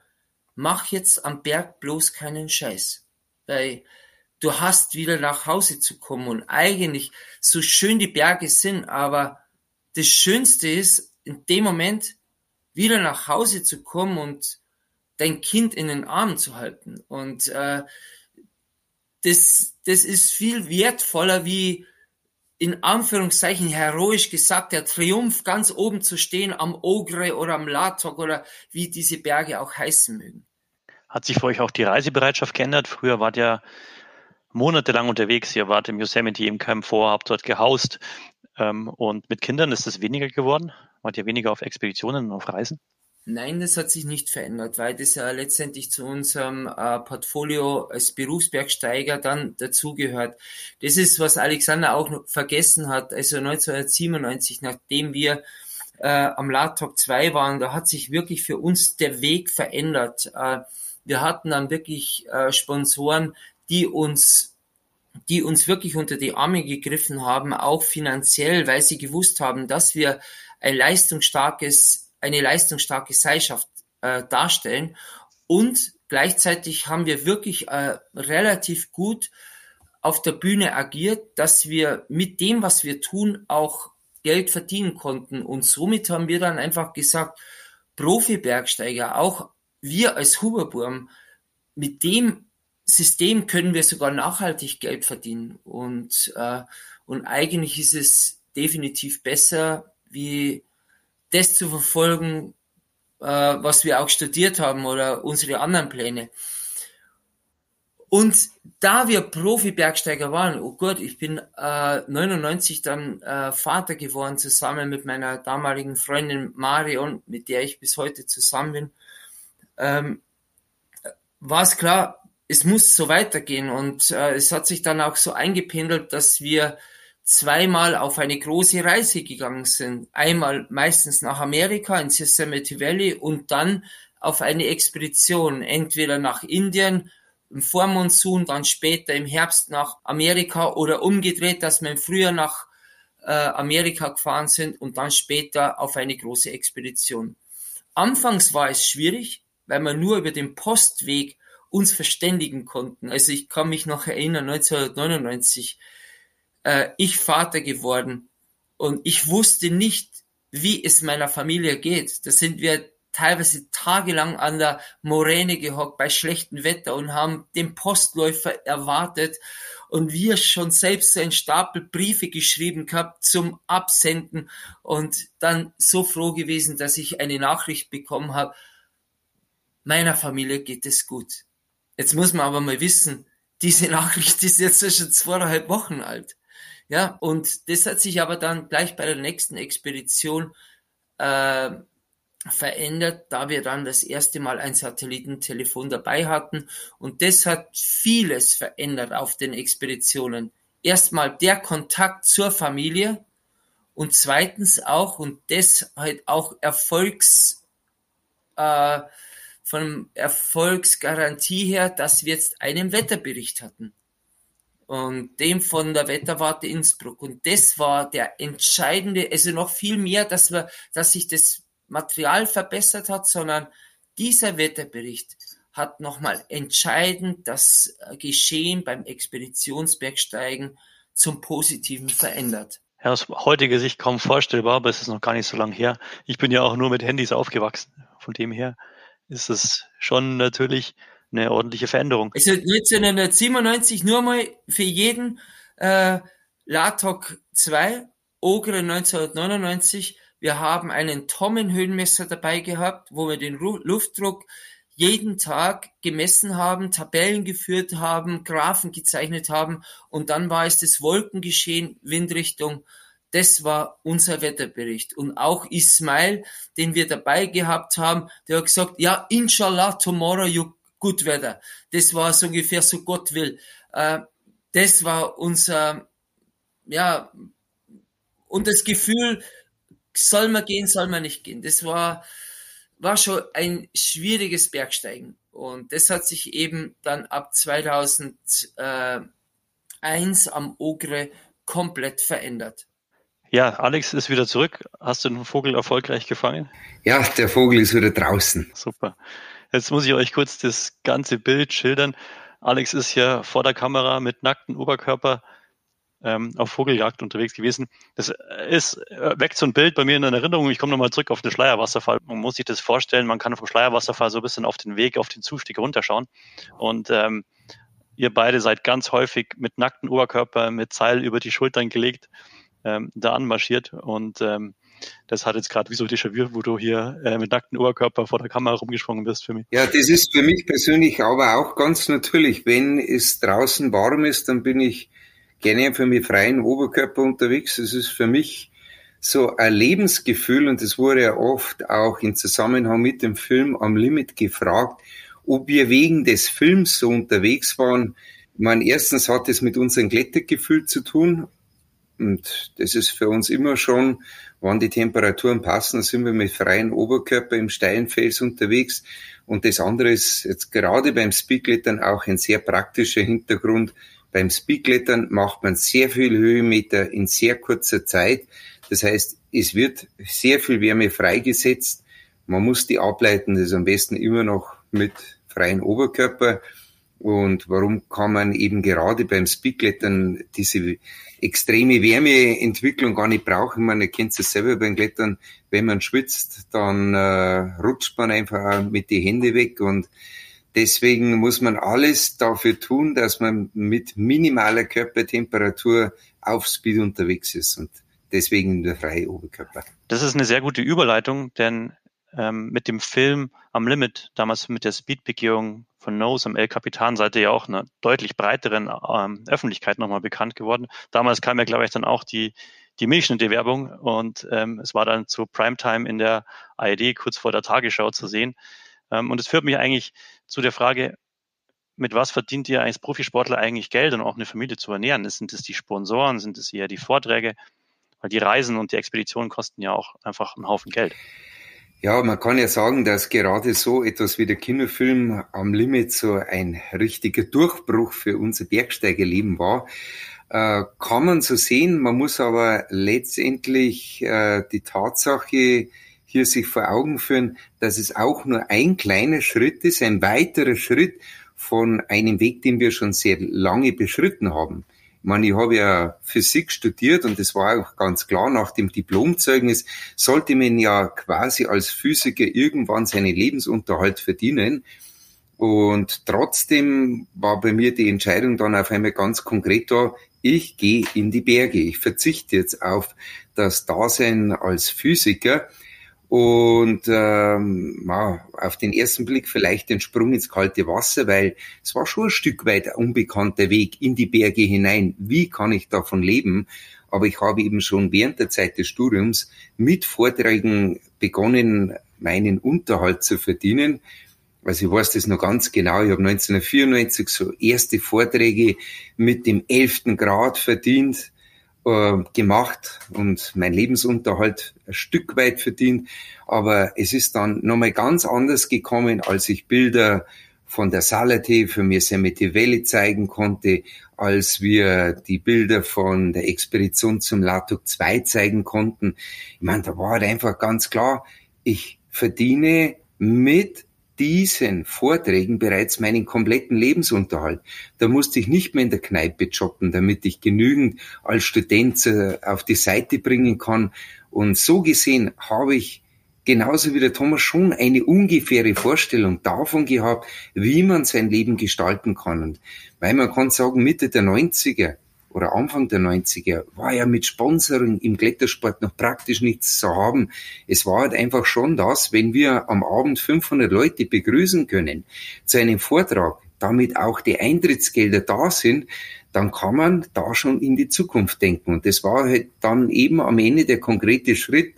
mach jetzt am Berg bloß keinen Scheiß. Weil du hast wieder nach Hause zu kommen und eigentlich so schön die Berge sind, aber das Schönste ist, in dem Moment wieder nach Hause zu kommen und dein Kind in den Armen zu halten. Und äh, das, das ist viel wertvoller wie in Anführungszeichen heroisch gesagt, der Triumph ganz oben zu stehen am Ogre oder am Latok oder wie diese Berge auch heißen mögen. Hat sich für euch auch die Reisebereitschaft geändert? Früher wart ihr monatelang unterwegs, ihr wart im Yosemite im KM vor, habt dort gehaust ähm, und mit Kindern ist es weniger geworden? Wart ihr weniger auf Expeditionen und auf Reisen? Nein, das hat sich nicht verändert, weil das ja letztendlich zu unserem äh, Portfolio als Berufsbergsteiger dann dazugehört. Das ist, was Alexander auch vergessen hat. Also 1997, nachdem wir äh, am Latok 2 waren, da hat sich wirklich für uns der Weg verändert. Äh, wir hatten dann wirklich äh, Sponsoren, die uns die uns wirklich unter die Arme gegriffen haben, auch finanziell, weil sie gewusst haben, dass wir ein leistungsstarkes eine leistungsstarke Gesellschaft äh, darstellen. Und gleichzeitig haben wir wirklich äh, relativ gut auf der Bühne agiert, dass wir mit dem, was wir tun, auch Geld verdienen konnten. Und somit haben wir dann einfach gesagt, Profi-Bergsteiger, auch wir als Huberburm, mit dem System können wir sogar nachhaltig Geld verdienen. Und, äh, und eigentlich ist es definitiv besser, wie das zu verfolgen, äh, was wir auch studiert haben oder unsere anderen Pläne. Und da wir Profi-Bergsteiger waren, oh Gott, ich bin äh, 99 dann äh, Vater geworden, zusammen mit meiner damaligen Freundin Marion, mit der ich bis heute zusammen bin, ähm, war es klar, es muss so weitergehen und äh, es hat sich dann auch so eingependelt, dass wir zweimal auf eine große Reise gegangen sind. Einmal meistens nach Amerika ins Yosemite Valley und dann auf eine Expedition, entweder nach Indien im Vormonsun, dann später im Herbst nach Amerika oder umgedreht, dass wir im Frühjahr nach äh, Amerika gefahren sind und dann später auf eine große Expedition. Anfangs war es schwierig, weil wir nur über den Postweg uns verständigen konnten. Also ich kann mich noch erinnern, 1999, äh, ich Vater geworden und ich wusste nicht, wie es meiner Familie geht. Da sind wir teilweise tagelang an der Moräne gehockt bei schlechtem Wetter und haben den Postläufer erwartet und wir schon selbst einen Stapel Briefe geschrieben gehabt zum Absenden und dann so froh gewesen, dass ich eine Nachricht bekommen habe, meiner Familie geht es gut. Jetzt muss man aber mal wissen, diese Nachricht ist jetzt schon zweieinhalb Wochen alt. Ja, und das hat sich aber dann gleich bei der nächsten Expedition äh, verändert, da wir dann das erste Mal ein Satellitentelefon dabei hatten. Und das hat vieles verändert auf den Expeditionen. Erstmal der Kontakt zur Familie und zweitens auch, und das halt auch Erfolgs, äh, von Erfolgsgarantie her, dass wir jetzt einen Wetterbericht hatten. Und dem von der Wetterwarte Innsbruck. Und das war der entscheidende, also noch viel mehr, dass wir, dass sich das Material verbessert hat, sondern dieser Wetterbericht hat nochmal entscheidend das Geschehen beim Expeditionsbergsteigen zum Positiven verändert. Ja, aus heutiger Sicht kaum vorstellbar, aber es ist noch gar nicht so lange her. Ich bin ja auch nur mit Handys aufgewachsen. Von dem her ist es schon natürlich eine ordentliche Veränderung. Also 1997 nur mal für jeden äh, Latok 2, Ogre 1999. Wir haben einen Tommen-Höhenmesser dabei gehabt, wo wir den Ru Luftdruck jeden Tag gemessen haben, Tabellen geführt haben, Graphen gezeichnet haben und dann war es das Wolkengeschehen, Windrichtung das war unser Wetterbericht. Und auch Ismail, den wir dabei gehabt haben, der hat gesagt, ja, inshallah, tomorrow you good weather. Das war so ungefähr so Gott will. Äh, das war unser, ja, und das Gefühl, soll man gehen, soll man nicht gehen. Das war, war schon ein schwieriges Bergsteigen. Und das hat sich eben dann ab 2001 am Ogre komplett verändert. Ja, Alex ist wieder zurück. Hast du den Vogel erfolgreich gefangen? Ja, der Vogel ist wieder draußen. Super. Jetzt muss ich euch kurz das ganze Bild schildern. Alex ist ja vor der Kamera mit nacktem Oberkörper ähm, auf Vogeljagd unterwegs gewesen. Das ist, äh, weckt so ein Bild bei mir in Erinnerung. Ich komme nochmal zurück auf den Schleierwasserfall. Man muss sich das vorstellen, man kann vom Schleierwasserfall so ein bisschen auf den Weg, auf den Zustieg runterschauen. Und ähm, ihr beide seid ganz häufig mit nacktem Oberkörper, mit Seil über die Schultern gelegt ähm, da anmarschiert und ähm, das hat jetzt gerade wie so Déjà-vu, wo du hier äh, mit nacktem Oberkörper vor der Kamera rumgesprungen bist für mich. Ja, das ist für mich persönlich aber auch ganz natürlich. Wenn es draußen warm ist, dann bin ich gerne für mich freien Oberkörper unterwegs. Das ist für mich so ein Lebensgefühl und es wurde ja oft auch in Zusammenhang mit dem Film am Limit gefragt, ob wir wegen des Films so unterwegs waren. Ich meine, erstens hat es mit unserem Klettergefühl zu tun und das ist für uns immer schon, wann die Temperaturen passen, sind wir mit freiem Oberkörper im steilen Fels unterwegs. Und das andere ist jetzt gerade beim Speedklettern auch ein sehr praktischer Hintergrund. Beim Speedklettern macht man sehr viel Höhenmeter in sehr kurzer Zeit. Das heißt, es wird sehr viel Wärme freigesetzt. Man muss die ableiten, das ist am besten immer noch mit freiem Oberkörper. Und warum kann man eben gerade beim Speedklettern diese extreme Wärmeentwicklung gar nicht brauchen? Man kennt es selber beim Klettern, wenn man schwitzt, dann äh, rutscht man einfach mit die Hände weg und deswegen muss man alles dafür tun, dass man mit minimaler Körpertemperatur auf Speed unterwegs ist und deswegen der freie Oberkörper. Das ist eine sehr gute Überleitung, denn ähm, mit dem Film am Limit, damals mit der Speedbegehung von Nose am El Capitan seid ihr ja auch einer deutlich breiteren ähm, Öffentlichkeit nochmal bekannt geworden. Damals kam ja, glaube ich, dann auch die, die Milchschnitte-Werbung und ähm, es war dann zu Primetime in der ARD kurz vor der Tagesschau zu sehen. Ähm, und es führt mich eigentlich zu der Frage, mit was verdient ihr als Profisportler eigentlich Geld und auch eine Familie zu ernähren? Sind es die Sponsoren? Sind es eher die Vorträge? Weil die Reisen und die Expeditionen kosten ja auch einfach einen Haufen Geld. Ja, man kann ja sagen, dass gerade so etwas wie der Kinofilm am Limit so ein richtiger Durchbruch für unser Bergsteigerleben war. Äh, kann man so sehen, man muss aber letztendlich äh, die Tatsache hier sich vor Augen führen, dass es auch nur ein kleiner Schritt ist, ein weiterer Schritt von einem Weg, den wir schon sehr lange beschritten haben. Meine, ich habe ja Physik studiert und es war auch ganz klar, nach dem Diplomzeugnis sollte man ja quasi als Physiker irgendwann seinen Lebensunterhalt verdienen. Und trotzdem war bei mir die Entscheidung dann auf einmal ganz konkret da, ich gehe in die Berge. Ich verzichte jetzt auf das Dasein als Physiker und ähm, ja, auf den ersten Blick vielleicht den Sprung ins kalte Wasser, weil es war schon ein Stück weit ein unbekannter Weg in die Berge hinein. Wie kann ich davon leben? Aber ich habe eben schon während der Zeit des Studiums mit Vorträgen begonnen, meinen Unterhalt zu verdienen. Also ich weiß das noch ganz genau. Ich habe 1994 so erste Vorträge mit dem elften Grad verdient äh, gemacht und mein Lebensunterhalt ein Stück weit verdient. Aber es ist dann nochmal ganz anders gekommen, als ich Bilder von der Salate für Yosemite Valley zeigen konnte, als wir die Bilder von der Expedition zum Latuk 2 zeigen konnten. Ich meine, da war halt einfach ganz klar, ich verdiene mit diesen Vorträgen bereits meinen kompletten Lebensunterhalt. Da musste ich nicht mehr in der Kneipe jobben, damit ich genügend als Student äh, auf die Seite bringen kann. Und so gesehen habe ich genauso wie der Thomas schon eine ungefähre Vorstellung davon gehabt, wie man sein Leben gestalten kann. Und weil man kann sagen, Mitte der 90er oder Anfang der 90er war ja mit Sponsoring im Klettersport noch praktisch nichts zu haben. Es war halt einfach schon das, wenn wir am Abend 500 Leute begrüßen können zu einem Vortrag, damit auch die Eintrittsgelder da sind, dann kann man da schon in die Zukunft denken. Und das war halt dann eben am Ende der konkrete Schritt.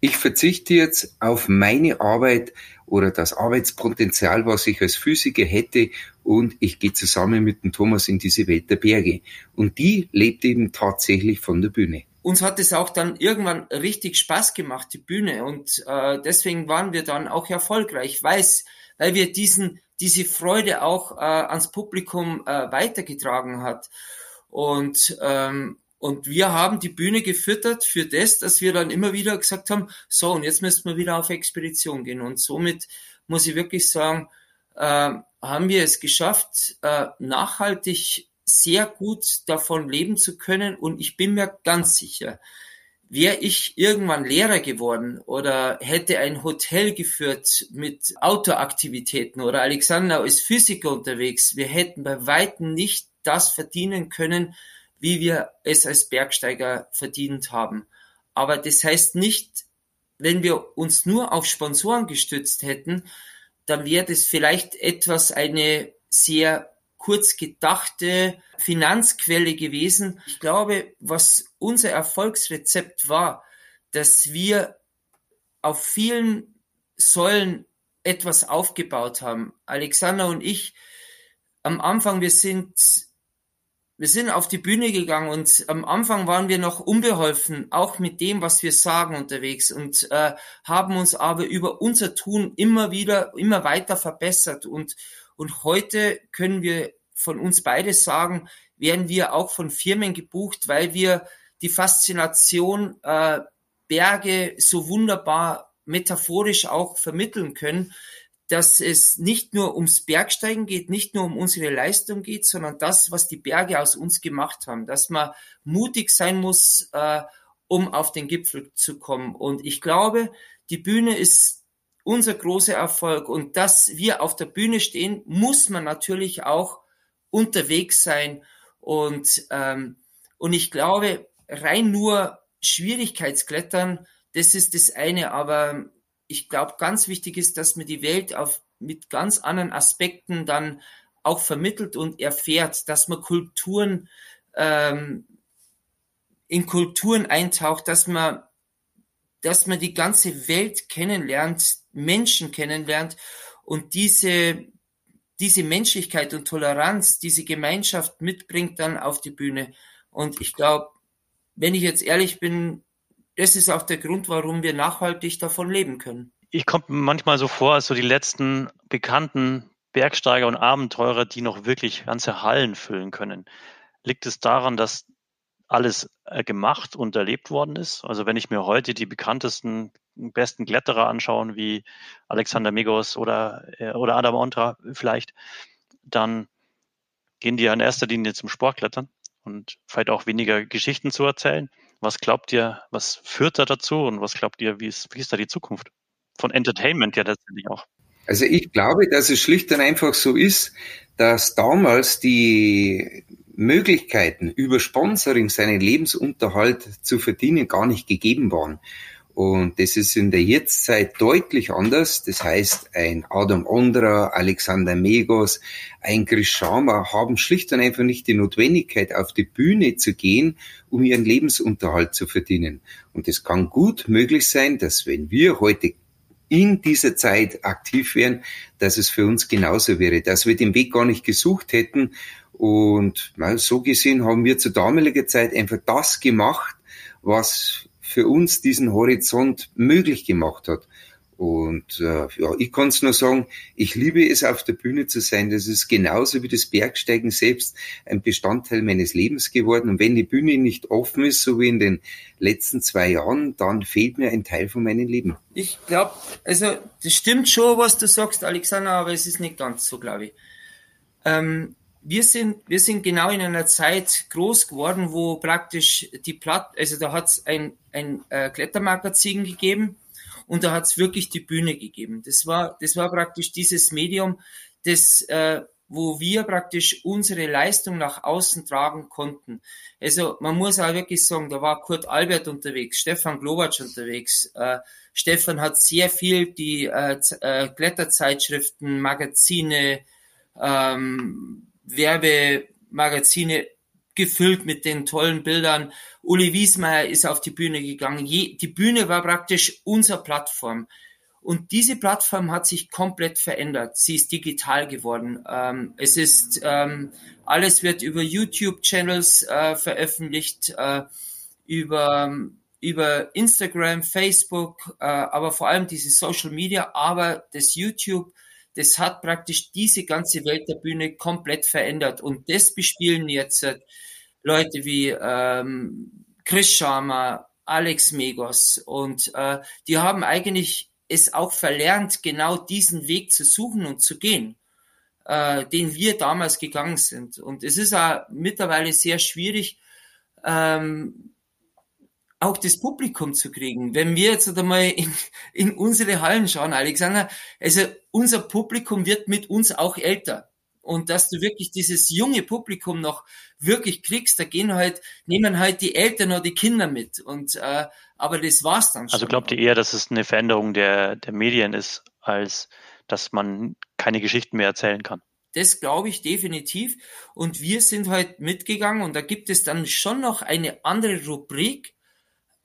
Ich verzichte jetzt auf meine Arbeit oder das Arbeitspotenzial, was ich als Physiker hätte, und ich gehe zusammen mit dem Thomas in diese Welt der Berge. Und die lebt eben tatsächlich von der Bühne. Uns hat es auch dann irgendwann richtig Spaß gemacht, die Bühne. Und äh, deswegen waren wir dann auch erfolgreich, weiß, weil wir diesen, diese Freude auch äh, ans Publikum äh, weitergetragen hat. Und ähm, und wir haben die Bühne gefüttert für das, dass wir dann immer wieder gesagt haben, so, und jetzt müssen wir wieder auf Expedition gehen. Und somit muss ich wirklich sagen, äh, haben wir es geschafft, äh, nachhaltig sehr gut davon leben zu können. Und ich bin mir ganz sicher, wäre ich irgendwann Lehrer geworden oder hätte ein Hotel geführt mit Outdoor-Aktivitäten oder Alexander ist Physiker unterwegs, wir hätten bei Weitem nicht das verdienen können, wie wir es als Bergsteiger verdient haben. Aber das heißt nicht, wenn wir uns nur auf Sponsoren gestützt hätten, dann wäre das vielleicht etwas eine sehr kurz gedachte Finanzquelle gewesen. Ich glaube, was unser Erfolgsrezept war, dass wir auf vielen Säulen etwas aufgebaut haben. Alexander und ich, am Anfang, wir sind wir sind auf die Bühne gegangen und am Anfang waren wir noch unbeholfen, auch mit dem, was wir sagen unterwegs und äh, haben uns aber über unser Tun immer wieder, immer weiter verbessert und, und heute können wir von uns beide sagen, werden wir auch von Firmen gebucht, weil wir die Faszination äh, Berge so wunderbar metaphorisch auch vermitteln können dass es nicht nur ums Bergsteigen geht, nicht nur um unsere Leistung geht, sondern das, was die Berge aus uns gemacht haben, dass man mutig sein muss, äh, um auf den Gipfel zu kommen. Und ich glaube, die Bühne ist unser großer Erfolg. Und dass wir auf der Bühne stehen, muss man natürlich auch unterwegs sein. Und, ähm, und ich glaube, rein nur Schwierigkeitsklettern, das ist das eine, aber ich glaube, ganz wichtig ist, dass man die Welt auf, mit ganz anderen Aspekten dann auch vermittelt und erfährt, dass man Kulturen ähm, in Kulturen eintaucht, dass man, dass man die ganze Welt kennenlernt, Menschen kennenlernt und diese diese Menschlichkeit und Toleranz, diese Gemeinschaft mitbringt dann auf die Bühne. Und ich glaube, wenn ich jetzt ehrlich bin, das ist auch der Grund, warum wir nachhaltig davon leben können. Ich komme manchmal so vor, als so die letzten bekannten Bergsteiger und Abenteurer, die noch wirklich ganze Hallen füllen können. Liegt es daran, dass alles äh, gemacht und erlebt worden ist? Also wenn ich mir heute die bekanntesten, besten Kletterer anschaue, wie Alexander Megos oder, äh, oder Adam Ontra vielleicht, dann gehen die ja in erster Linie zum Sportklettern und vielleicht auch weniger Geschichten zu erzählen. Was glaubt ihr, was führt da dazu und was glaubt ihr, wie ist, wie ist da die Zukunft? Von Entertainment ja letztendlich auch. Also ich glaube, dass es schlicht und einfach so ist, dass damals die Möglichkeiten, über Sponsoring seinen Lebensunterhalt zu verdienen, gar nicht gegeben waren. Und das ist in der Jetztzeit deutlich anders. Das heißt, ein Adam Ondra, Alexander Megos, ein Chris Sharma haben schlicht und einfach nicht die Notwendigkeit, auf die Bühne zu gehen, um ihren Lebensunterhalt zu verdienen. Und es kann gut möglich sein, dass wenn wir heute in dieser Zeit aktiv wären, dass es für uns genauso wäre, dass wir den Weg gar nicht gesucht hätten. Und mal so gesehen haben wir zur damaligen Zeit einfach das gemacht, was für uns diesen Horizont möglich gemacht hat. Und äh, ja, ich kann es nur sagen, ich liebe es, auf der Bühne zu sein. Das ist genauso wie das Bergsteigen selbst ein Bestandteil meines Lebens geworden. Und wenn die Bühne nicht offen ist, so wie in den letzten zwei Jahren, dann fehlt mir ein Teil von meinem Leben. Ich glaube, also das stimmt schon, was du sagst, Alexander, aber es ist nicht ganz so, glaube ich. Ähm, wir sind, wir sind genau in einer Zeit groß geworden, wo praktisch die Platt, also da hat es ein, ein äh, Klettermagazin gegeben, und da hat es wirklich die Bühne gegeben. Das war, das war praktisch dieses Medium, das, äh, wo wir praktisch unsere Leistung nach außen tragen konnten. Also man muss auch wirklich sagen, da war Kurt Albert unterwegs, Stefan Glowacz unterwegs. Äh, Stefan hat sehr viel die äh, äh, Kletterzeitschriften, Magazine, ähm, Werbemagazine gefüllt mit den tollen Bildern. Uli Wiesmeier ist auf die Bühne gegangen. Je, die Bühne war praktisch unsere Plattform. Und diese Plattform hat sich komplett verändert. Sie ist digital geworden. Ähm, es ist ähm, alles wird über YouTube-Channels äh, veröffentlicht, äh, über über Instagram, Facebook, äh, aber vor allem diese Social Media, aber das YouTube, das hat praktisch diese ganze Welt der Bühne komplett verändert. Und das bespielen jetzt äh, Leute wie ähm, Chris Sharma, Alex Megos und äh, die haben eigentlich es auch verlernt, genau diesen Weg zu suchen und zu gehen, äh, den wir damals gegangen sind. Und es ist auch mittlerweile sehr schwierig, ähm, auch das Publikum zu kriegen. Wenn wir jetzt einmal in, in unsere Hallen schauen, Alexander, also unser Publikum wird mit uns auch älter und dass du wirklich dieses junge Publikum noch wirklich kriegst, da gehen halt, nehmen halt die Eltern oder die Kinder mit. Und äh, aber das war's dann also schon. Also glaubt ihr eher, dass es eine Veränderung der, der Medien ist, als dass man keine Geschichten mehr erzählen kann? Das glaube ich definitiv. Und wir sind halt mitgegangen und da gibt es dann schon noch eine andere Rubrik,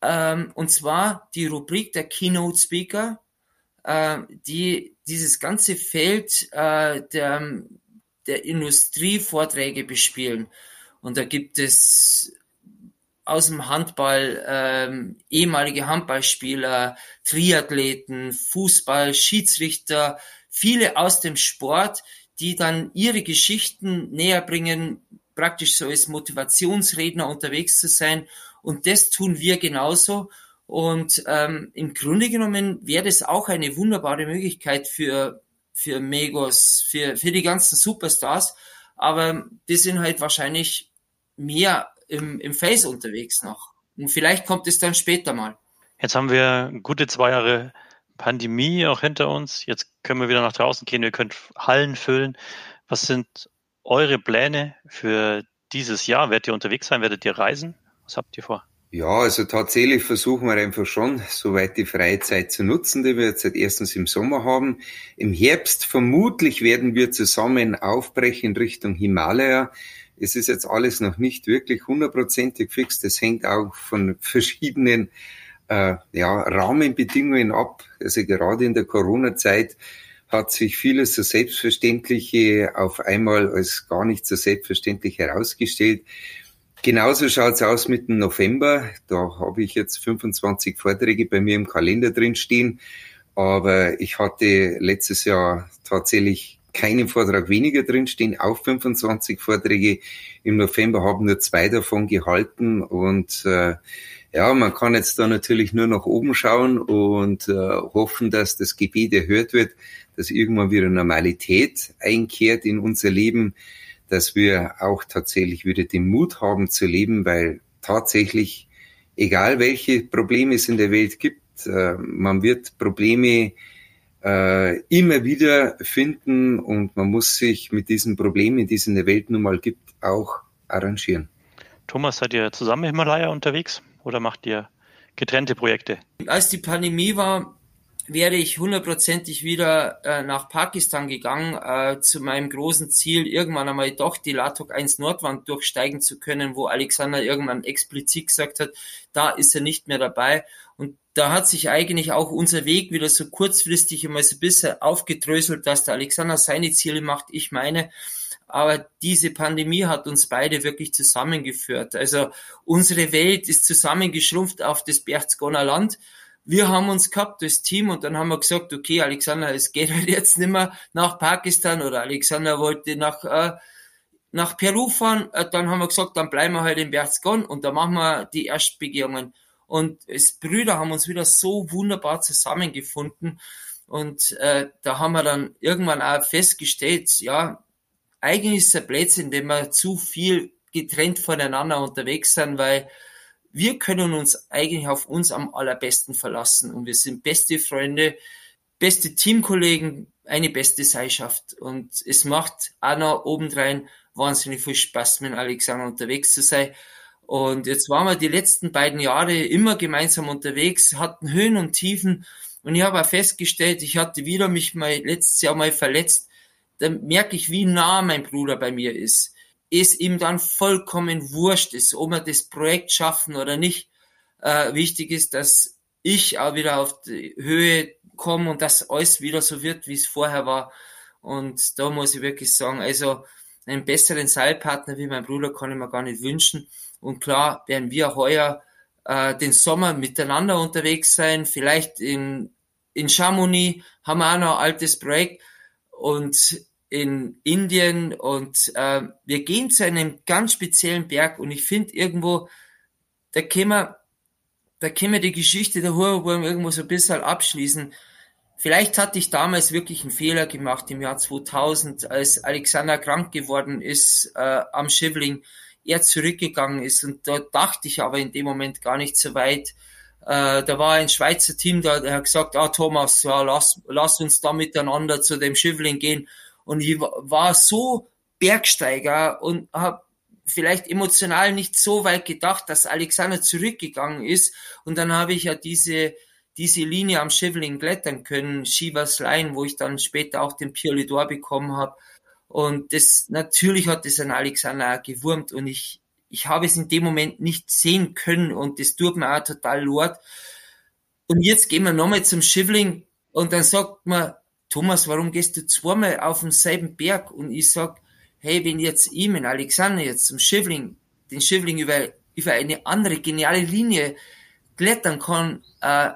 ähm, und zwar die Rubrik der Keynote Speaker, äh, die dieses ganze Feld äh, der der Industrie Vorträge bespielen. Und da gibt es aus dem Handball ähm, ehemalige Handballspieler, Triathleten, Fußball, Schiedsrichter, viele aus dem Sport, die dann ihre Geschichten näher bringen, praktisch so als Motivationsredner unterwegs zu sein. Und das tun wir genauso. Und ähm, im Grunde genommen wäre das auch eine wunderbare Möglichkeit für für Megos, für, für die ganzen Superstars. Aber die sind halt wahrscheinlich mehr im, im Face unterwegs noch. Und vielleicht kommt es dann später mal. Jetzt haben wir gute zwei Jahre Pandemie auch hinter uns. Jetzt können wir wieder nach draußen gehen. Wir können Hallen füllen. Was sind eure Pläne für dieses Jahr? Werdet ihr unterwegs sein? Werdet ihr reisen? Was habt ihr vor? Ja, also tatsächlich versuchen wir einfach schon, soweit die Freizeit zu nutzen, die wir jetzt seit erstens im Sommer haben. Im Herbst vermutlich werden wir zusammen aufbrechen Richtung Himalaya. Es ist jetzt alles noch nicht wirklich hundertprozentig fix. Das hängt auch von verschiedenen äh, ja, Rahmenbedingungen ab. Also gerade in der Corona-Zeit hat sich vieles so Selbstverständliche auf einmal als gar nicht so selbstverständlich herausgestellt. Genauso schaut's aus mit dem November. Da habe ich jetzt 25 Vorträge bei mir im Kalender drin stehen. Aber ich hatte letztes Jahr tatsächlich keinen Vortrag weniger drinstehen, auch 25 Vorträge. Im November haben nur zwei davon gehalten und äh, ja, man kann jetzt da natürlich nur nach oben schauen und äh, hoffen, dass das Gebet erhört wird, dass irgendwann wieder Normalität einkehrt in unser Leben, dass wir auch tatsächlich wieder den Mut haben zu leben, weil tatsächlich, egal welche Probleme es in der Welt gibt, äh, man wird Probleme äh, immer wieder finden und man muss sich mit diesen Problemen, die es in der Welt nun mal gibt, auch arrangieren. Thomas, seid ihr zusammen im Himalaya unterwegs oder macht ihr getrennte Projekte? Als die Pandemie war, wäre ich hundertprozentig wieder äh, nach Pakistan gegangen, äh, zu meinem großen Ziel, irgendwann einmal doch die Latok 1 Nordwand durchsteigen zu können, wo Alexander irgendwann explizit gesagt hat, da ist er nicht mehr dabei. Und da hat sich eigentlich auch unser Weg wieder so kurzfristig immer so ein bisschen aufgedröselt, dass der Alexander seine Ziele macht, ich meine. Aber diese Pandemie hat uns beide wirklich zusammengeführt. Also unsere Welt ist zusammengeschrumpft auf das Berchtesgadener Land wir haben uns gehabt das Team und dann haben wir gesagt, okay, Alexander, es geht halt jetzt nicht mehr nach Pakistan oder Alexander wollte nach, äh, nach Peru fahren. Äh, dann haben wir gesagt, dann bleiben wir halt in Berchtesgaden und dann machen wir die Erstbegehungen. Und als Brüder haben uns wieder so wunderbar zusammengefunden. Und äh, da haben wir dann irgendwann auch festgestellt, ja, eigentlich ist es ein Blödsinn, wenn wir zu viel getrennt voneinander unterwegs sind, weil wir können uns eigentlich auf uns am allerbesten verlassen und wir sind beste Freunde, beste Teamkollegen, eine beste Seilschaft und es macht auch noch obendrein wahnsinnig viel Spaß mit Alexander unterwegs zu sein. Und jetzt waren wir die letzten beiden Jahre immer gemeinsam unterwegs, hatten Höhen und Tiefen und ich habe auch festgestellt, ich hatte wieder mich mal letztes Jahr mal verletzt. Da merke ich, wie nah mein Bruder bei mir ist es ihm dann vollkommen wurscht ist, ob wir das Projekt schaffen oder nicht. Äh, wichtig ist, dass ich auch wieder auf die Höhe komme und dass alles wieder so wird, wie es vorher war. Und da muss ich wirklich sagen, also einen besseren Seilpartner wie mein Bruder kann ich mir gar nicht wünschen. Und klar werden wir heuer äh, den Sommer miteinander unterwegs sein. Vielleicht in, in Chamonix haben wir auch noch ein altes Projekt. Und in Indien und äh, wir gehen zu einem ganz speziellen Berg und ich finde irgendwo, da können wir, da können wir die Geschichte der Hoherburg irgendwo so ein bisschen abschließen. Vielleicht hatte ich damals wirklich einen Fehler gemacht im Jahr 2000, als Alexander krank geworden ist äh, am Schivling, er zurückgegangen ist und da dachte ich aber in dem Moment gar nicht so weit. Äh, da war ein Schweizer Team da, der hat gesagt, ah Thomas, ja, lass, lass uns da miteinander zu dem Schivling gehen und ich war so Bergsteiger und habe vielleicht emotional nicht so weit gedacht, dass Alexander zurückgegangen ist. Und dann habe ich ja diese, diese Linie am Schivling klettern können, Shivas Line, wo ich dann später auch den Pierre Lidor bekommen habe. Und das, natürlich hat das an Alexander auch gewurmt und ich, ich habe es in dem Moment nicht sehen können und das tut mir auch total leid. Und jetzt gehen wir nochmal zum Schivling und dann sagt man, Thomas, warum gehst du zweimal auf denselben Berg? Und ich sag, hey, wenn jetzt ihm in Alexander jetzt zum Schivling, den Schivling über, über eine andere geniale Linie klettern kann, äh,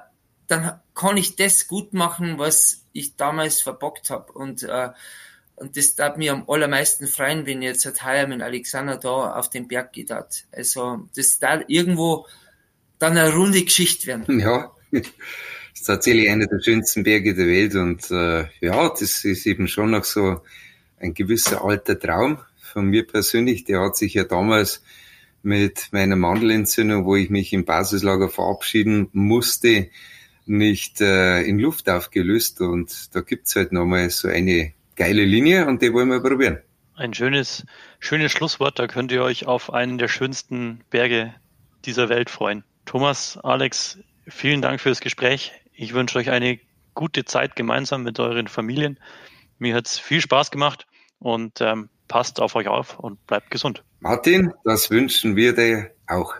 dann kann ich das gut machen, was ich damals verbockt habe. Und, äh, und das darf mir am allermeisten freuen, wenn jetzt ein Teil mit Alexander da auf den Berg geht hat. Also das da irgendwo dann eine runde Geschichte werden. Ja ist tatsächlich einer der schönsten Berge der Welt und äh, ja, das ist eben schon noch so ein gewisser alter Traum von mir persönlich. Der hat sich ja damals mit meiner Mandelentzündung, wo ich mich im Basislager verabschieden musste, nicht äh, in Luft aufgelöst und da gibt's halt nochmal so eine geile Linie und die wollen wir probieren. Ein schönes, schönes Schlusswort, da könnt ihr euch auf einen der schönsten Berge dieser Welt freuen. Thomas, Alex, vielen Dank für das Gespräch. Ich wünsche euch eine gute Zeit gemeinsam mit euren Familien. Mir hat es viel Spaß gemacht und ähm, passt auf euch auf und bleibt gesund. Martin, das wünschen wir dir auch.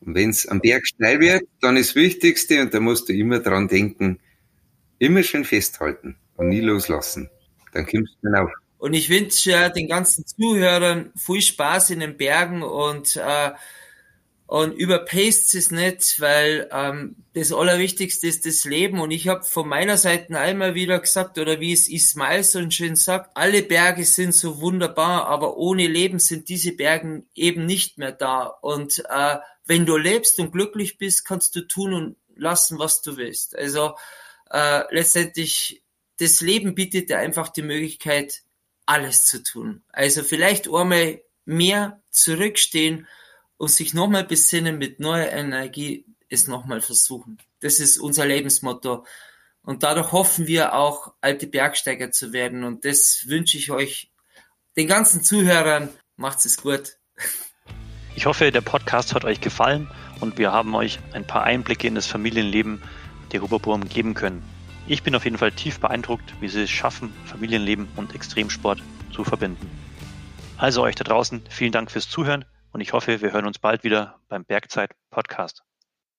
Und wenn es am Berg steil wird, dann ist das Wichtigste, und da musst du immer dran denken, immer schön festhalten. und nie loslassen. Dann kommst du auf. Und ich wünsche den ganzen Zuhörern viel Spaß in den Bergen und äh, und überpaced es nicht, weil ähm, das Allerwichtigste ist das Leben. Und ich habe von meiner Seite einmal wieder gesagt, oder wie es Ismail so schön sagt, alle Berge sind so wunderbar, aber ohne Leben sind diese Bergen eben nicht mehr da. Und äh, wenn du lebst und glücklich bist, kannst du tun und lassen, was du willst. Also äh, letztendlich, das Leben bietet dir einfach die Möglichkeit, alles zu tun. Also vielleicht einmal mehr zurückstehen und sich nochmal besinnen mit neuer Energie, es nochmal versuchen. Das ist unser Lebensmotto. Und dadurch hoffen wir auch, alte Bergsteiger zu werden. Und das wünsche ich euch, den ganzen Zuhörern. Macht's es gut. Ich hoffe, der Podcast hat euch gefallen und wir haben euch ein paar Einblicke in das Familienleben der Huberburm geben können. Ich bin auf jeden Fall tief beeindruckt, wie sie es schaffen, Familienleben und Extremsport zu verbinden. Also euch da draußen, vielen Dank fürs Zuhören und ich hoffe, wir hören uns bald wieder beim Bergzeit Podcast.